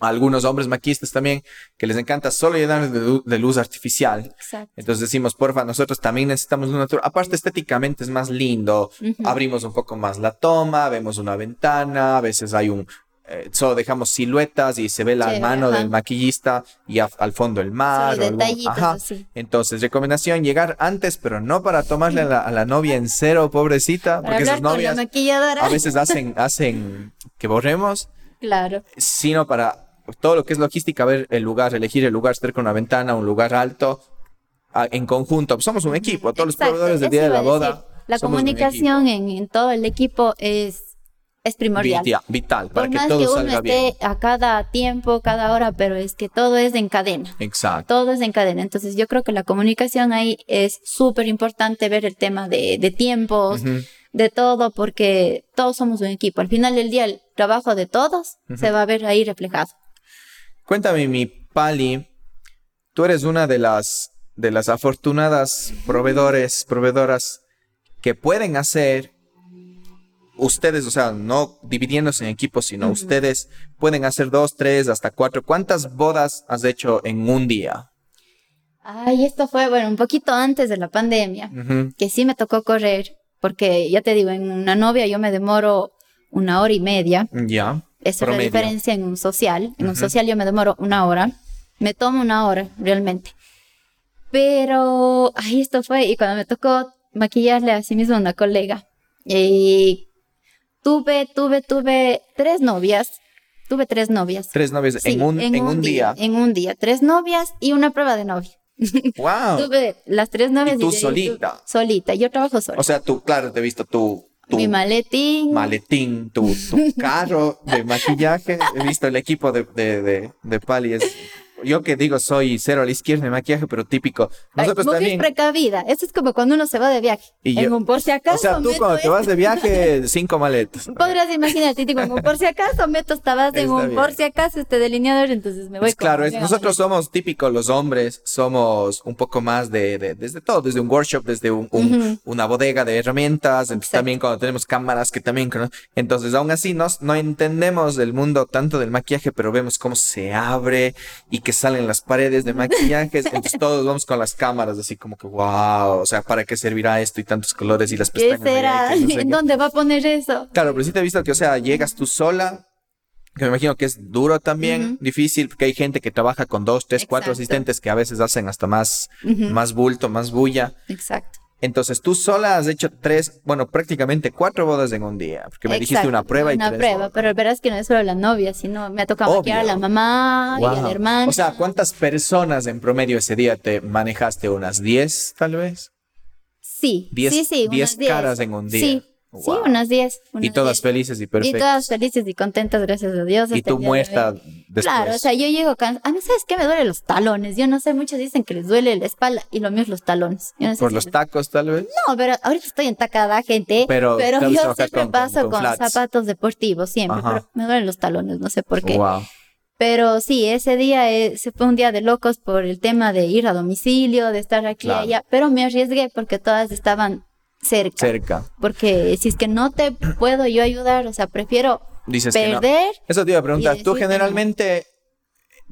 algunos hombres maquillistas también, que les encanta solo llenar de, lu- de luz artificial. Exacto. Entonces decimos, porfa, nosotros también necesitamos luz natural. Aparte, estéticamente es más lindo. Abrimos un poco más la toma, vemos una ventana, a veces hay un... eh, solo dejamos siluetas y se ve la Chévere, mano ajá. del maquillista y a- al fondo el mar. O algún- detallitos ajá. así. Entonces, recomendación, llegar antes, pero no para tomarle a la, a la novia en cero, pobrecita, Para porque esas con novias a veces hacen, hacen que borremos, Claro. sino para todo lo que es logística, ver el lugar, elegir el lugar cerca de una ventana, un lugar alto, en conjunto. Somos un equipo, todos los proveedores del día de la boda. La comunicación en, en todo el equipo es, es primordial. Vital, vital, para que todo que uno salga esté bien. a cada tiempo, cada hora, pero es que todo es en cadena. Exacto. Todo es en cadena. Entonces yo creo que la comunicación ahí es súper importante ver el tema de, de tiempos, de todo, porque todos somos un equipo. Al final del día el trabajo de todos se va a ver ahí reflejado. Cuéntame, mi Pali, tú eres una de las, de las afortunadas proveedores, proveedoras que pueden hacer ustedes, o sea, no dividiéndose en equipos, sino Ujú. ustedes pueden hacer dos, tres, hasta cuatro. ¿Cuántas bodas has hecho en un día? Ay, esto fue, bueno, un poquito antes de la pandemia. Ujú. que sí me tocó correr, porque ya te digo, en una novia yo me demoro una hora y media. Ya. Esa es la diferencia en un social. En un Ujú. social yo me demoro una hora. Me tomo una hora, realmente. Pero, ay, esto fue, y cuando me tocó maquillarle a sí misma a una colega, y tuve, tuve, tuve tres novias. Tuve tres novias. Tres novias Sí, en un, en un día. En un día. Tres novias y una prueba de novia. *laughs* ¡Wow! Tuve las tres novias. ¿Y tú ahí solita? tu- solita. Yo trabajo sola. O sea, tú, claro, te he visto tu, tu Mi maletín. maletín, tu, tu *laughs* carro de maquillaje. He visto el equipo de, de, de, de Pali. Es, yo que digo, soy cero a la izquierda de maquillaje, pero típico. Ay, Nosotros mujer también. precavida. Eso es como cuando uno se va de viaje. Y en yo- un por si acaso. O sea, tú cuando te vas de viaje, *laughs* cinco maletas. Podrías imaginarte, tipo, en un por si acaso meto esta base en un bien. por si acaso este delineador, entonces me voy Pues claro, es- nosotros somos típicos los hombres, somos un poco más de, de- desde todo, desde un workshop, desde un, un- una bodega de herramientas, entonces también cuando tenemos cámaras que también, entonces aún así nos, no entendemos el mundo tanto del maquillaje, pero vemos cómo se abre y que salen las paredes de maquillajes, *laughs* entonces todos vamos con las cámaras así como que wow, o sea, ¿para qué servirá esto y tantos colores y las ¿Qué pestañas? de será? no sé ¿En qué. dónde va a poner eso? Claro, pero sí te he visto que, o sea, llegas tú sola, que me imagino que es duro también, difícil, porque hay gente que trabaja con dos, tres, cuatro asistentes que a veces hacen hasta más, más bulto, más bulla. Exacto. Entonces tú sola has hecho tres, bueno, prácticamente cuatro bodas en un día, porque me dijiste una prueba y Una tres prueba, bodas. pero verás que no es solo la novia, sino me ha tocado Obvio. maquillar a la mamá y al hermano. O sea, ¿cuántas personas en promedio ese día te manejaste? ¿Unas 10 tal vez? Sí, Diez- sí, sí. diez unas diez. caras en un día. Sí, Wow. sí, unas 10. Y todas 10. felices y Y perfectas. todas felices y contentas, gracias a Dios. Y tú de muerta hoy. después. Claro, o sea, yo llego cansada. A mí, ¿sabes qué? Me duelen los talones. Yo no sé, muchos dicen que les duele la espalda y lo mío es los talones. Yo no sé Por si los les- tacos tal vez. No, pero ahorita estoy entacada, gente. Pero Pero, yo siempre con- con- paso con con, flats. zapatos deportivos, siempre. Ajá. Pero me duelen los talones, no sé por qué. Wow. Pero sí, ese día eh, se fue un día de locos por el tema de ir a domicilio, de estar aquí y Claro. allá. Pero me arriesgué porque todas estaban cerca. Cerca. Porque si es que no te puedo yo ayudar, o sea, prefiero Dices que no. perder. Eso te iba a preguntar. ¿Tú no. generalmente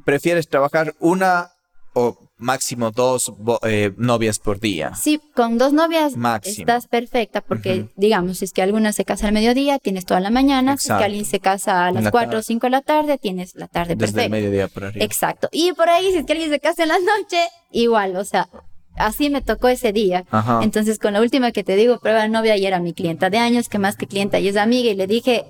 prefieres trabajar una o máximo dos eh, novias por día? Sí, con dos novias Máximo. estás perfecta porque, digamos, si es que alguna se casa al mediodía, tienes toda la mañana. Si es que alguien se casa a las la 4 tarde. o 5 de la tarde, tienes la tarde Desde el perfecta. mediodía por arriba. Exacto. Y por ahí, si es que alguien se casa en la noche, igual, o sea, así me tocó ese día. Ajá. Entonces, con la última que te digo, prueba de novia, y era mi clienta de años, que más que clienta, y es amiga, y le dije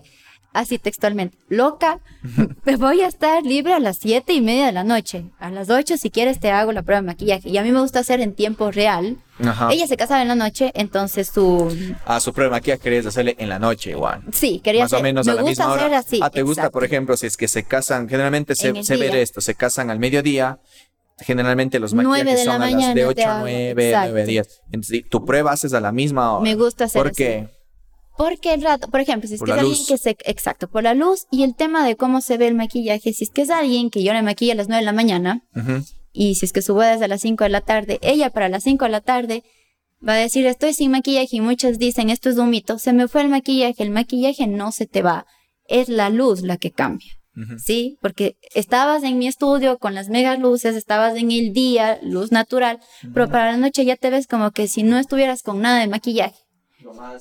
así textualmente, loca, *laughs* me voy a estar libre a las siete y media de la noche. A las 8, si quieres, te hago la prueba de maquillaje. Y a mí me gusta hacer en tiempo real. Ajá. Ella se casaba en la noche, entonces su... Ah, su prueba aquí querías hacerle en la noche igual. Sí, quería Más o menos me a la gusta misma hora. hacer así. ah, ¿te gusta, por ejemplo, si es que se casan, generalmente se, se ve esto, se casan al mediodía, generalmente los maquillajes son a las de te 8 a hago, 9, 9, exacto. 10. Entonces, tu prueba haces a la misma hora. Me gusta hacer ¿Por qué? Porque el rato, por ejemplo, si es Por que es alguien luz. que se, exacto, por la luz y el tema de cómo se ve el maquillaje, si es que es alguien que yo le maquilla a las 9 de la mañana y si es que su boda es a las 5 de la tarde, ella para las 5 de la tarde va a decir estoy sin maquillaje y muchas dicen esto es un mito, se me fue el maquillaje, el maquillaje no se te va, es la luz la que cambia. Sí, porque estabas en mi estudio con las mega luces, estabas en el día, luz natural, pero para la noche ya te ves como que si no estuvieras con nada de maquillaje.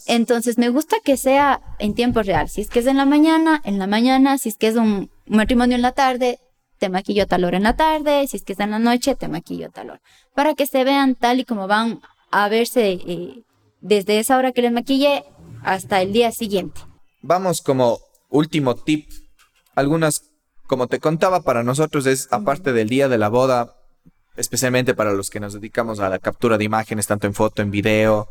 Entonces me gusta que sea en tiempo real. Si es que es en la mañana, en la mañana. Si es que es un un matrimonio en la tarde, te maquillo a tal hora en la tarde. Si es que es en la noche, te maquillo a tal hora. Para que se vean tal y como van a verse eh, desde esa hora que les maquillé hasta el día siguiente. Vamos como último tip. Algunas, como te contaba, para nosotros es, aparte del día de la boda, especialmente para los que nos dedicamos a la captura de imágenes, tanto en foto, en video,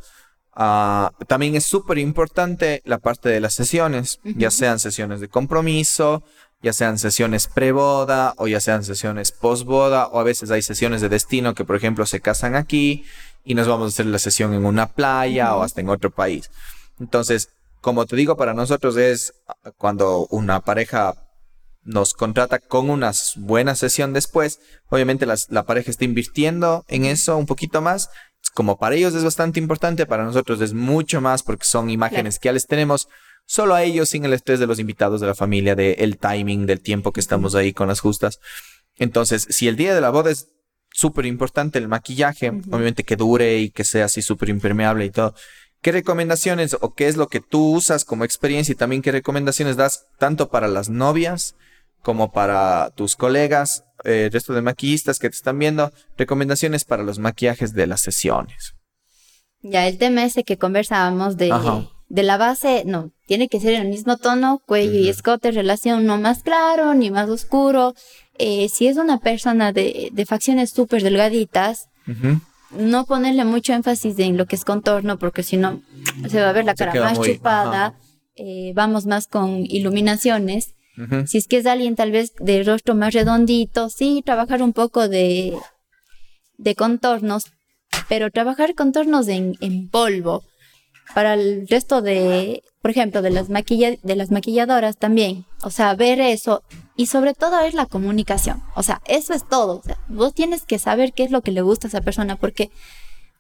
ah, también es súper importante la parte de las sesiones, ya sean sesiones de compromiso, ya sean sesiones pre-boda o ya sean sesiones post-boda, o a veces hay sesiones de destino que, por ejemplo, se casan aquí y nos vamos a hacer la sesión en una playa o hasta en otro país. Entonces, como te digo, para nosotros es ah, cuando una pareja nos contrata con una buena sesión después, obviamente las- la pareja está invirtiendo en eso un poquito más. Como para ellos es bastante importante, para nosotros es mucho más porque son imágenes que ya les tenemos solo a ellos sin el estrés de los invitados de la familia, del timing, del tiempo que estamos ahí con las justas. Entonces, si el día de la boda es súper importante el maquillaje, obviamente que dure y que sea así súper impermeable y todo. ¿Qué recomendaciones o qué es lo que tú usas como experiencia y también qué recomendaciones das tanto para las novias como para tus colegas, eh, el resto de maquillistas que te están viendo? Recomendaciones para los maquillajes de las sesiones. Ya el tema ese que conversábamos de, Ajá. de la base, no, tiene que ser el mismo tono, cuello y escote, relación no más claro ni más oscuro. Eh, si es una persona de, de facciones súper delgaditas, no ponerle mucho énfasis en lo que es contorno, porque si no se va a ver la cara más muy- chupada. Eh, vamos más con iluminaciones. Si es que es alguien tal vez de rostro más redondito, sí, trabajar un poco de, de contornos, pero trabajar contornos en, en polvo. Para el resto de, por ejemplo, de las, maquilla- de las maquilladoras también. O sea, ver eso. Y sobre todo es la comunicación. O sea, eso es todo. O sea, vos tienes que saber qué es lo que le gusta a esa persona, porque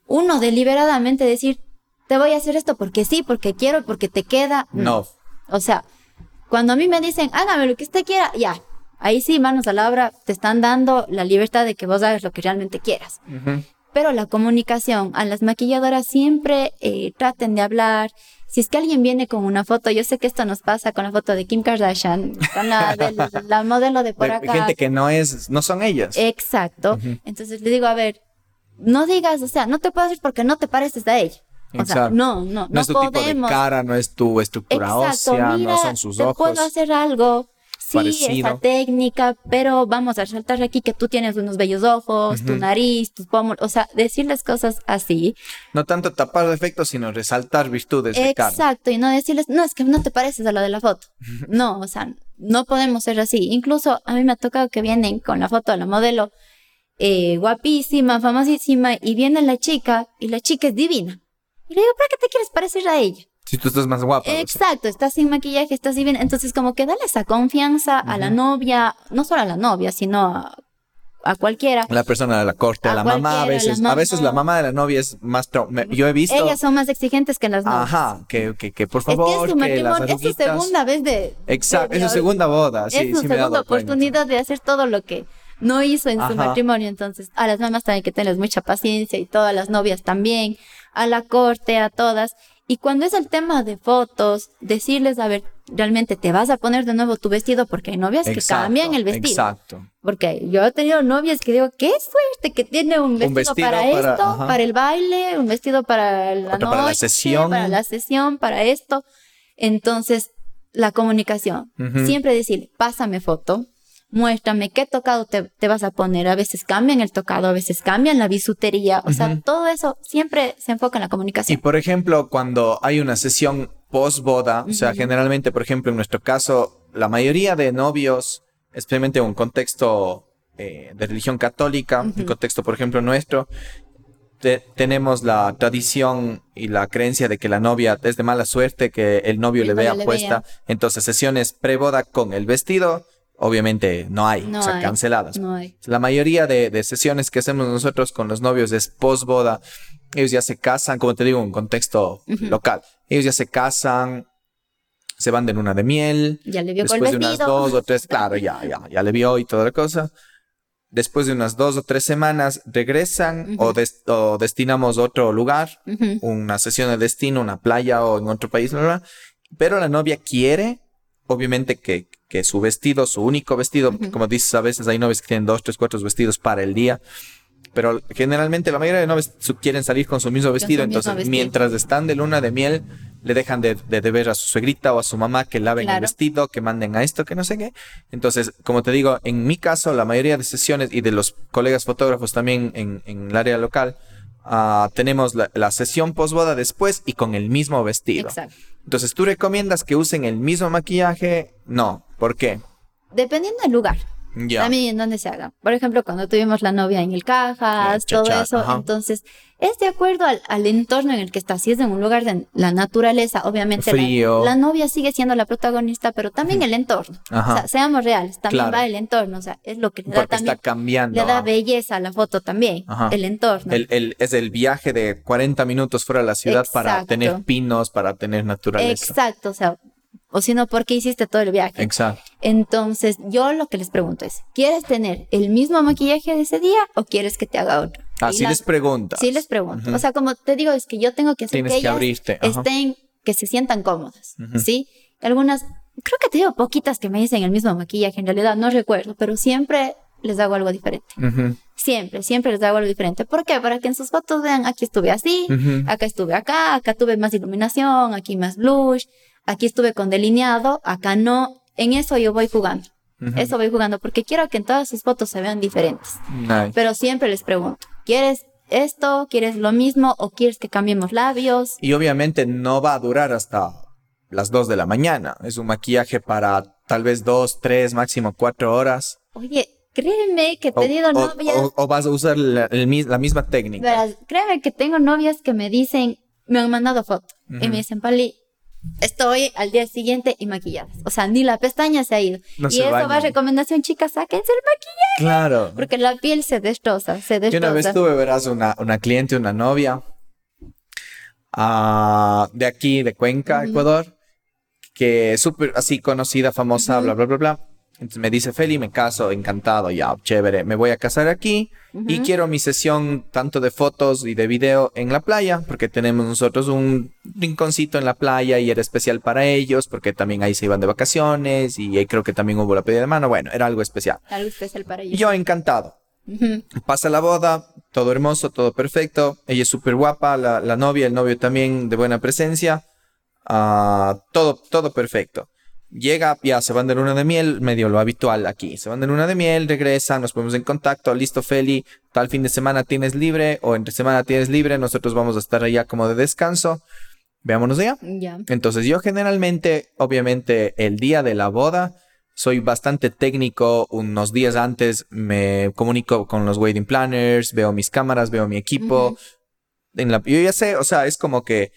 uno deliberadamente decir, te voy a hacer esto porque sí, porque quiero, porque te queda. No. O sea, cuando a mí me dicen, hágame lo que usted quiera, ya. Ahí sí, manos a la obra, te están dando la libertad de que vos hagas lo que realmente quieras. Ujú. Pero la comunicación, a las maquilladoras siempre eh, traten de hablar. Si es que alguien viene con una foto, yo sé que esto nos pasa con la foto de Kim Kardashian, con la, del, *laughs* la modelo de por acá. Gente que no es, no son ellas. Exacto. Entonces le digo, a ver, no digas, o sea, no te puedo decir porque no te pareces a ella. O sea, no, no, no, no es tu podemos. tipo de cara, no es tu estructura Exacto, ósea, mira, no son sus ojos. puedo hacer algo. Sí, parecido. esa técnica, pero vamos a resaltar aquí que tú tienes unos bellos ojos, tu Ujú. nariz, tus pómulos, o sea, decirles cosas así. No tanto tapar defectos, sino resaltar virtudes de cara. Exacto, y no decirles, no, es que no te pareces a la de la foto. No, o sea, no podemos ser así. Incluso a mí me ha tocado que vienen con la foto de la modelo eh, guapísima, famosísima, y viene la chica, y la chica es divina. Y le digo, ¿para qué te quieres parecer a ella? Si tú estás más guapa. o sea. Exacto, estás sin maquillaje, estás divina. Entonces, como que dale esa confianza a la novia, no solo a la novia, sino a, a cualquiera. La persona de la corte, a, A la mamá a veces. la A veces la mamá. de la novia es más Yo he visto. Ellas son más exigentes que las novias. Ajá, que, que, que por Es que favor, es su matrimonio, es su segunda vez de. Exacto, de- es su segunda boda. Sí, es su sí me he dado segunda cuenta. oportunidad de hacer todo lo que no hizo en Ajá. su matrimonio. Entonces, a las mamás también hay que tener mucha paciencia y todas las novias también, a la corte, a todas. Y cuando es el tema de fotos, decirles, a ver, realmente te vas a poner de nuevo tu vestido porque hay novias que cambian el vestido. Exacto. Porque yo he tenido novias que digo, qué suerte que tiene un vestido, vestido para, para- esto, ajá. para el baile, un vestido para la Otro noche, para la sesión. para la sesión, para esto. Entonces, la comunicación. Siempre decir, pásame foto, muéstrame qué tocado te, te vas a poner. A veces cambian el tocado, a veces cambian la bisutería. O sea, todo eso siempre se enfoca en la Y comunicación. por ejemplo, cuando hay una sesión post boda, o sea, generalmente, por ejemplo, en nuestro caso, la mayoría de novios, especialmente en un contexto eh, de religión católica, un Ujú. contexto, por ejemplo, nuestro, te- tenemos la tradición y la creencia de que la novia es de mala suerte que el novio El le vea le puesta. Entonces, sesiones pre-boda con el vestido, obviamente no hay, No o sea, hay. canceladas. No hay. La mayoría de, de sesiones que hacemos nosotros con los novios es post boda. Ellos ya se casan, como te digo, en un contexto local. Ellos ya se casan, se van de luna de miel. Ya le vio Después de unas dos o tres, *laughs* claro, ya, ya, ya le vio y toda la cosa. Después de unas dos o tres semanas regresan o, des- o destinamos a otro lugar, una sesión de destino, una playa o en otro país, pero la novia quiere, obviamente, que, que su vestido, su único vestido, como dices, a veces hay novias que tienen dos, tres, cuatro vestidos para el día, pero generalmente la mayoría de novias quieren salir con su mismo vestido, su mismo entonces vestido. mientras están de luna de miel, le dejan de, de deber a su suegrita o a su mamá que laven el vestido, que manden a esto, que no sé qué. Entonces, como te digo, en mi caso, la mayoría de sesiones y de los colegas fotógrafos también en, en el área local, ah, tenemos la, la sesión posboda después y con el mismo vestido. Exacto. Entonces, ¿tú recomiendas que usen el mismo maquillaje? No. ¿Por qué? Dependiendo del lugar. Ya. También en donde se haga. Por ejemplo, cuando tuvimos la novia en el Cajas, todo eso. Entonces, es de acuerdo al, al entorno en el que está. Si es en un lugar de la naturaleza, obviamente la- Frío. La, novia sigue siendo la protagonista, pero también el entorno. Ajá. O sea, seamos reales, también Claro. va el entorno. O sea, es lo que le da Porque también. está cambiando. Le da belleza a la foto también, el entorno. El- el- es el viaje de 40 minutos fuera de la ciudad para Exacto. tener pinos, para tener naturaleza. Exacto, o sea, o si no, ¿por qué hiciste todo el viaje? Exacto. Entonces, yo lo que les pregunto es, ¿quieres tener el mismo maquillaje de ese día o quieres que te haga otro? Así la- les preguntas. Sí les pregunto. Ujú. O sea, como te digo, es que yo tengo que hacer Tienes que que abrirte. estén, que se sientan cómodas. ¿sí? Algunas, creo que te digo poquitas que me dicen el mismo maquillaje, en realidad no recuerdo, pero siempre les hago algo diferente. Siempre, siempre les hago algo diferente. ¿Por qué? Para que en sus fotos vean, aquí estuve así, acá estuve acá, acá tuve más iluminación, aquí más blush, aquí estuve con delineado, acá no. En eso yo voy jugando. Ujú. Eso voy jugando porque quiero que en todas sus fotos se vean diferentes. Nice. Pero siempre les pregunto, ¿quieres esto? ¿Quieres lo mismo? ¿O quieres que cambiemos labios? Y obviamente no va a durar hasta las 2 de la mañana. Es un maquillaje para tal vez 2, 3, máximo 4 horas. Oye, créeme que he tenido o- novias, o- o vas a usar la, el la misma técnica. verás, créeme que tengo novias que me dicen, me han mandado foto y Ujú. me dicen, Pali, estoy al día siguiente y maquilladas. O sea, ni la pestaña se ha ido. No y eso va a recomendación, chicas, sáquense el maquillaje. Claro. Porque la piel se destroza, se Yo destroza. una vez tuve, verás, una, una cliente, una novia ah, de aquí, de Cuenca. Ecuador, que es súper así conocida, famosa, bla, bla, bla, bla. Entonces me dice Feli, me caso, encantado, ya, chévere, me voy a casar aquí y quiero mi sesión tanto de fotos y de video en la playa, porque tenemos nosotros un rinconcito en la playa y era especial para ellos, porque también ahí se iban de vacaciones y ahí creo que también hubo la pedida de mano, bueno, era algo especial. Algo especial para ellos. Yo encantado. Pasa la boda, todo hermoso, todo perfecto. Ella es súper guapa, la, la, novia, el novio también de buena presencia. Uh, todo, todo perfecto. Llega, ya se van de luna de miel, medio lo habitual aquí. Se van de luna de miel, regresan, nos ponemos en contacto. Listo, Feli, tal fin de semana tienes libre o entre semana tienes libre. Nosotros vamos a estar allá como de descanso. Veámonos allá. Ya. Entonces, yo generalmente, obviamente, el día de la boda, soy bastante técnico. Unos días antes me comunico con los wedding planners, veo mis cámaras, veo mi equipo. en la, yo ya sé, o sea, es como que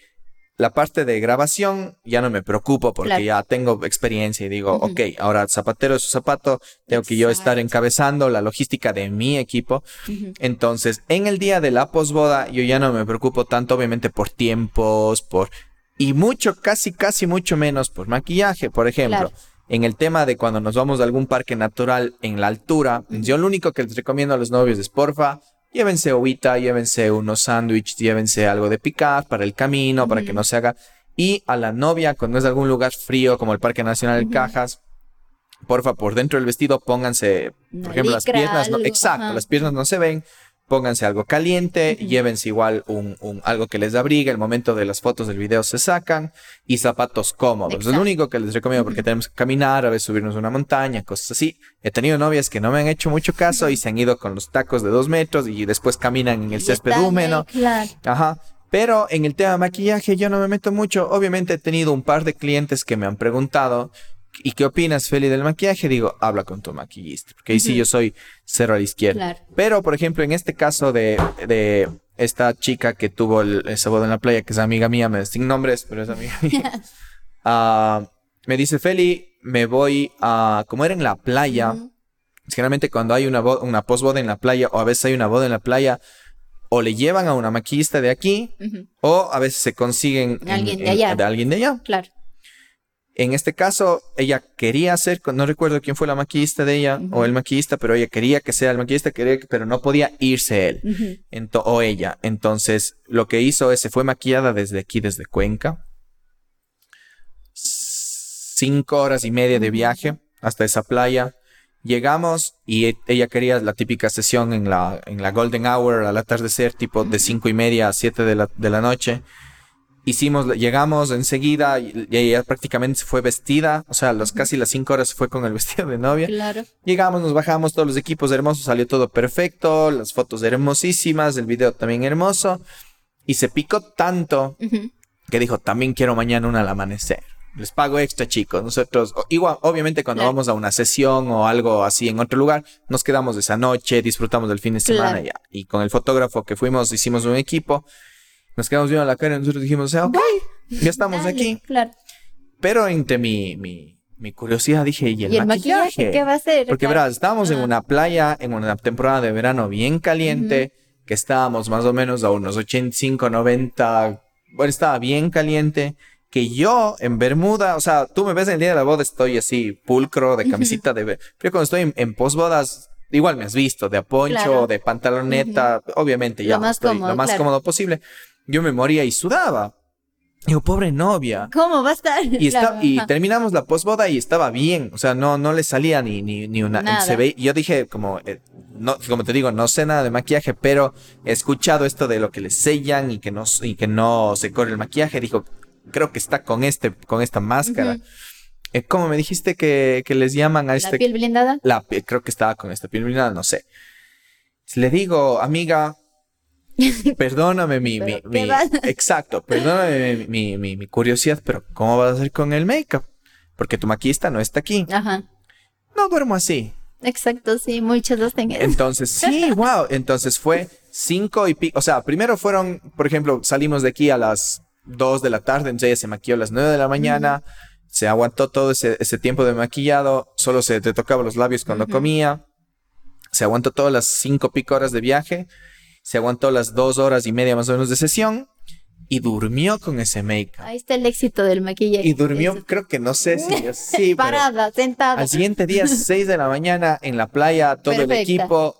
la parte de grabación ya no me preocupo porque Claro. ya tengo experiencia y digo, ok, ahora zapatero es su zapato, tengo que yo estar encabezando la logística de mi equipo. Entonces, en el día de la posboda, yo ya no me preocupo tanto, obviamente, por tiempos, por. Y mucho, casi, casi mucho menos por maquillaje, por ejemplo. Claro. En el tema de cuando nos vamos a algún parque natural en la altura, yo lo único que les recomiendo a los novios es porfa, llévense ovita, llévense unos sándwiches, llévense algo de picar para el camino, para que no se haga. Y a la novia, cuando es de algún lugar frío como el Parque Nacional de Cajas, porfa, por dentro del vestido pónganse, por Una ejemplo, las piernas, no, algo, exacto, ajá. las piernas no se ven, pónganse algo caliente, llévense igual un, un- algo que les abrigue, el momento de las fotos del video se sacan y zapatos cómodos. Es lo único que les recomiendo porque tenemos que caminar, a veces subirnos a una montaña, cosas así. He tenido novias que no me han hecho mucho caso y se han ido con los tacos de dos metros y después caminan en el césped húmedo. Claro. Ajá. Pero en el tema de maquillaje yo no me meto mucho. Obviamente he tenido un par de clientes que me han preguntado, ¿y qué opinas, Feli, del maquillaje? Digo, habla con tu maquillista. Porque ahí sí yo soy cero a la izquierda. Claro. Pero, por ejemplo, en este caso de, de esta chica que tuvo el, esa boda en la playa, que es amiga mía, me sin nombres, pero es amiga mía. *laughs* ah, me dice, Feli, me voy a... Como era en la playa, generalmente cuando hay una, una posboda en la playa o a veces hay una boda en la playa, o le llevan a una maquillista de aquí o a veces se consiguen en- Alguien de allá. de alguien de allá. Claro. En este caso, ella quería hacer, no recuerdo quién fue la maquillista de ella o el maquillista, pero ella quería que sea el maquillista, quería que- pero no podía irse él o ella. Entonces, lo que hizo es, se fue maquillada desde aquí, desde Cuenca. Cinco horas y media de viaje hasta esa playa. Llegamos y ella quería la típica sesión en la, en la Golden Hour al atardecer, tipo de cinco y media a siete de la, de la noche. Hicimos, llegamos enseguida y, y ella prácticamente se fue vestida, o sea, los, casi las cinco horas se fue con el *laughs* vestido de novia. Claro. Llegamos, nos bajamos, todos los equipos hermosos, salió todo perfecto, las fotos hermosísimas, el video también hermoso. Y se picó tanto que dijo, también quiero mañana una al amanecer. Les pago extra, chicos. Nosotros, igual, obviamente cuando Claro. vamos a una sesión o algo así en otro lugar, nos quedamos esa noche, disfrutamos del fin de semana Claro. ya. Y con el fotógrafo que fuimos, hicimos un equipo. Nos quedamos viendo la cara y nosotros dijimos, o sea, ok, ya estamos Dale, aquí. Claro. Pero entre mi, mi, mi curiosidad dije, ¿y el, ¿Y el maquillaje qué va a hacer? porque Claro. verás, estábamos en Ah. una playa, en una temporada de verano bien caliente, que estábamos más o menos a unos 85, 90, bueno, estaba bien caliente, que yo en Bermuda, o sea, tú me ves en el día de la boda, estoy así pulcro, de camisita de... ver- Pero cuando estoy en, en posbodas, igual me has visto, de a poncho, Claro. de pantaloneta, obviamente ya Lo más estoy cómodo, lo más claro. cómodo posible. Yo me moría y sudaba. Digo, pobre novia. ¿Cómo va a estar? Y, Claro, y terminamos la posboda y estaba bien. O sea, no, no le salía ni, ni, ni una. Nada. Se ve, yo dije, como, eh, no, como te digo, no sé nada de maquillaje, pero he escuchado esto de lo que le sellan y que no, y que no se corre el maquillaje. Dijo, creo que está con este, con esta máscara. Ujú. Eh, ¿Cómo me dijiste que, que les llaman a La este? piel blindada. La piel- creo que estaba con esta piel blindada, no sé. Le digo, amiga, *laughs* perdóname mi, mi, ¿Pero qué mi- exacto, perdóname mi, mi, mi curiosidad, pero ¿cómo vas a hacer con el make-up? Porque tu maquillista no está aquí. Ajá. No duermo así. Exacto, sí, muchos hacen eso. Entonces, sí, *laughs* wow. Entonces fue cinco y pico. O sea, primero fueron, por ejemplo, salimos de aquí a las dos de la tarde, entonces ella se maquilló a las nueve de la mañana. Se aguantó todo ese, ese tiempo de maquillado. Solo se te tocaba los labios cuando comía. Se aguantó todas las cinco pico horas de viaje. Se aguantó las dos horas y media más o menos de sesión. y durmió con ese make-up. Ahí está el éxito del maquillaje. Y durmió, creo que no sé si *laughs* yo sí. Parada, sentada. Al siguiente día, *laughs* 6 de la mañana, en la playa, todo el equipo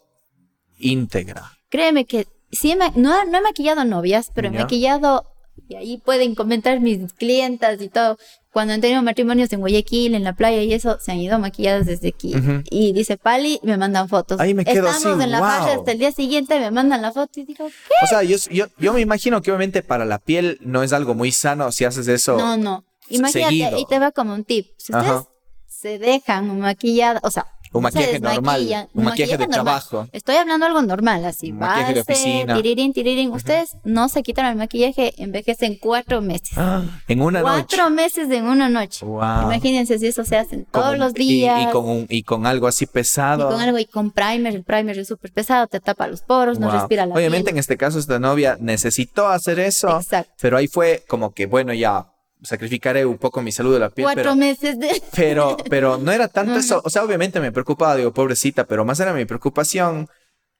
íntegra. Créeme que sí, no, no he maquillado novias, pero he maquillado, y ahí pueden comentar mis clientas y todo, cuando han tenido matrimonios en Guayaquil, en la playa y eso, se han ido maquilladas desde aquí. Y dice Pali, me mandan fotos. Ahí me quedo Estamos en la wow. hasta el día siguiente, me mandan la foto y digo, ¿qué? O sea, yo, yo, yo me imagino que obviamente para la piel no es algo muy sano si haces eso. No, no. Imagínate, y te va como un tip. Si ustedes se dejan maquillada, o sea, un maquillaje normal. Un, maquillaje, de trabajo. Estoy hablando algo normal, así. Un maquillaje de oficina. Tirirín, tirirín. Ustedes no se quitan el maquillaje, envejecen cuatro meses. Ah, en una noche. Cuatro meses en una noche. Imagínense si eso se hace todos los días. Y, con y con algo así pesado. Y con algo, y con primer. El primer es súper pesado, te tapa los poros, no respira la Obviamente en este caso esta novia necesitó hacer eso. Exacto. Pero ahí fue como que, bueno, ya sacrificaré un poco mi salud de la piel. Cuatro pero, meses de... *laughs* Pero, pero no era tanto eso. O sea, obviamente me preocupaba, digo, pobrecita, pero más era mi preocupación.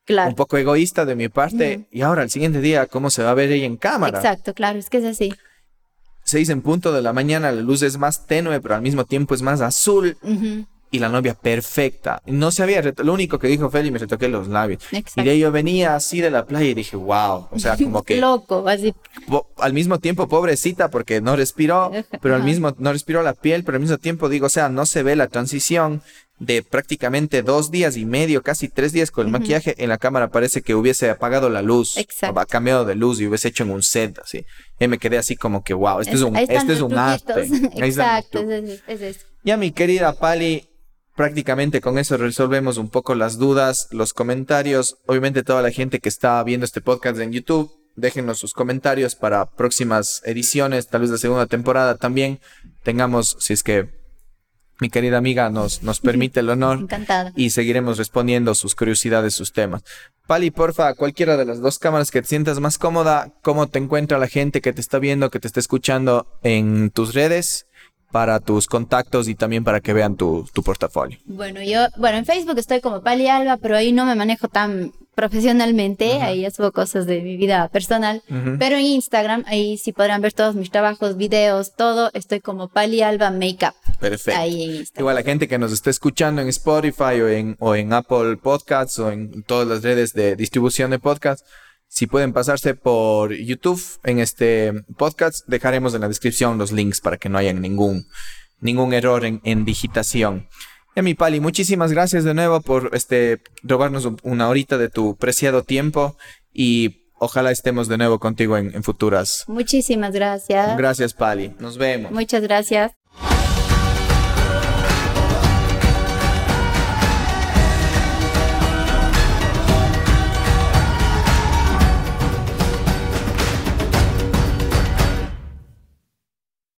Claro. Un poco egoísta de mi parte. Y ahora, el siguiente día, ¿cómo se va a ver ella en cámara? Exacto, claro, es que es así. Seis en punto de la mañana, la luz es más tenue, pero al mismo tiempo es más azul y la novia perfecta. No se había, lo único que dijo Feli, me retoqué los labios. Y de ahí yo venía así de la playa y dije, wow, o sea, *laughs* como que... Loco, así. Al mismo tiempo, pobrecita, porque no respiró, pero al mismo, no respiró la piel, pero al mismo tiempo digo, o sea, no se ve la transición de prácticamente dos días y medio, casi tres días con el maquillaje, en la cámara parece que hubiese apagado la luz, Exacto. cambiado de luz y hubiese hecho en un set, así. Y me quedé así como que, wow, este es, un, este es un arte. *laughs* Exacto, es, es, es, Ya mi querida Pali, prácticamente con eso resolvemos un poco las dudas, los comentarios. Obviamente toda la gente que está viendo este podcast en YouTube, déjenos sus comentarios para próximas ediciones, tal vez la segunda temporada también. Tengamos, si es que mi querida amiga nos, nos permite el honor. Encantada. Y seguiremos respondiendo sus curiosidades, sus temas. Pali, porfa, cualquiera de las dos cámaras que te sientas más cómoda, cómo te encuentra la gente que te está viendo, que te está escuchando en tus redes para tus contactos y también para que vean tu, tu, portafolio? Bueno, yo, bueno, en Facebook estoy como Pali Alba, pero ahí no me manejo tan profesionalmente, ahí subo cosas de mi vida personal, pero en Instagram, ahí sí podrán ver todos mis trabajos, videos, todo, estoy como Pali Alba Makeup. Perfecto. Ahí en Instagram. Igual la gente que nos está escuchando en Spotify o en, o en Apple Podcasts o en todas las redes de distribución de podcasts, si pueden pasarse por YouTube en este podcast, dejaremos en la descripción los links para que no haya ningún, ningún error en, en digitación. Y mi Pali, muchísimas gracias de nuevo por este, robarnos una horita de tu preciado tiempo y ojalá estemos de nuevo contigo en, en futuras. Muchísimas gracias. Gracias, Pali. Nos vemos. Muchas gracias.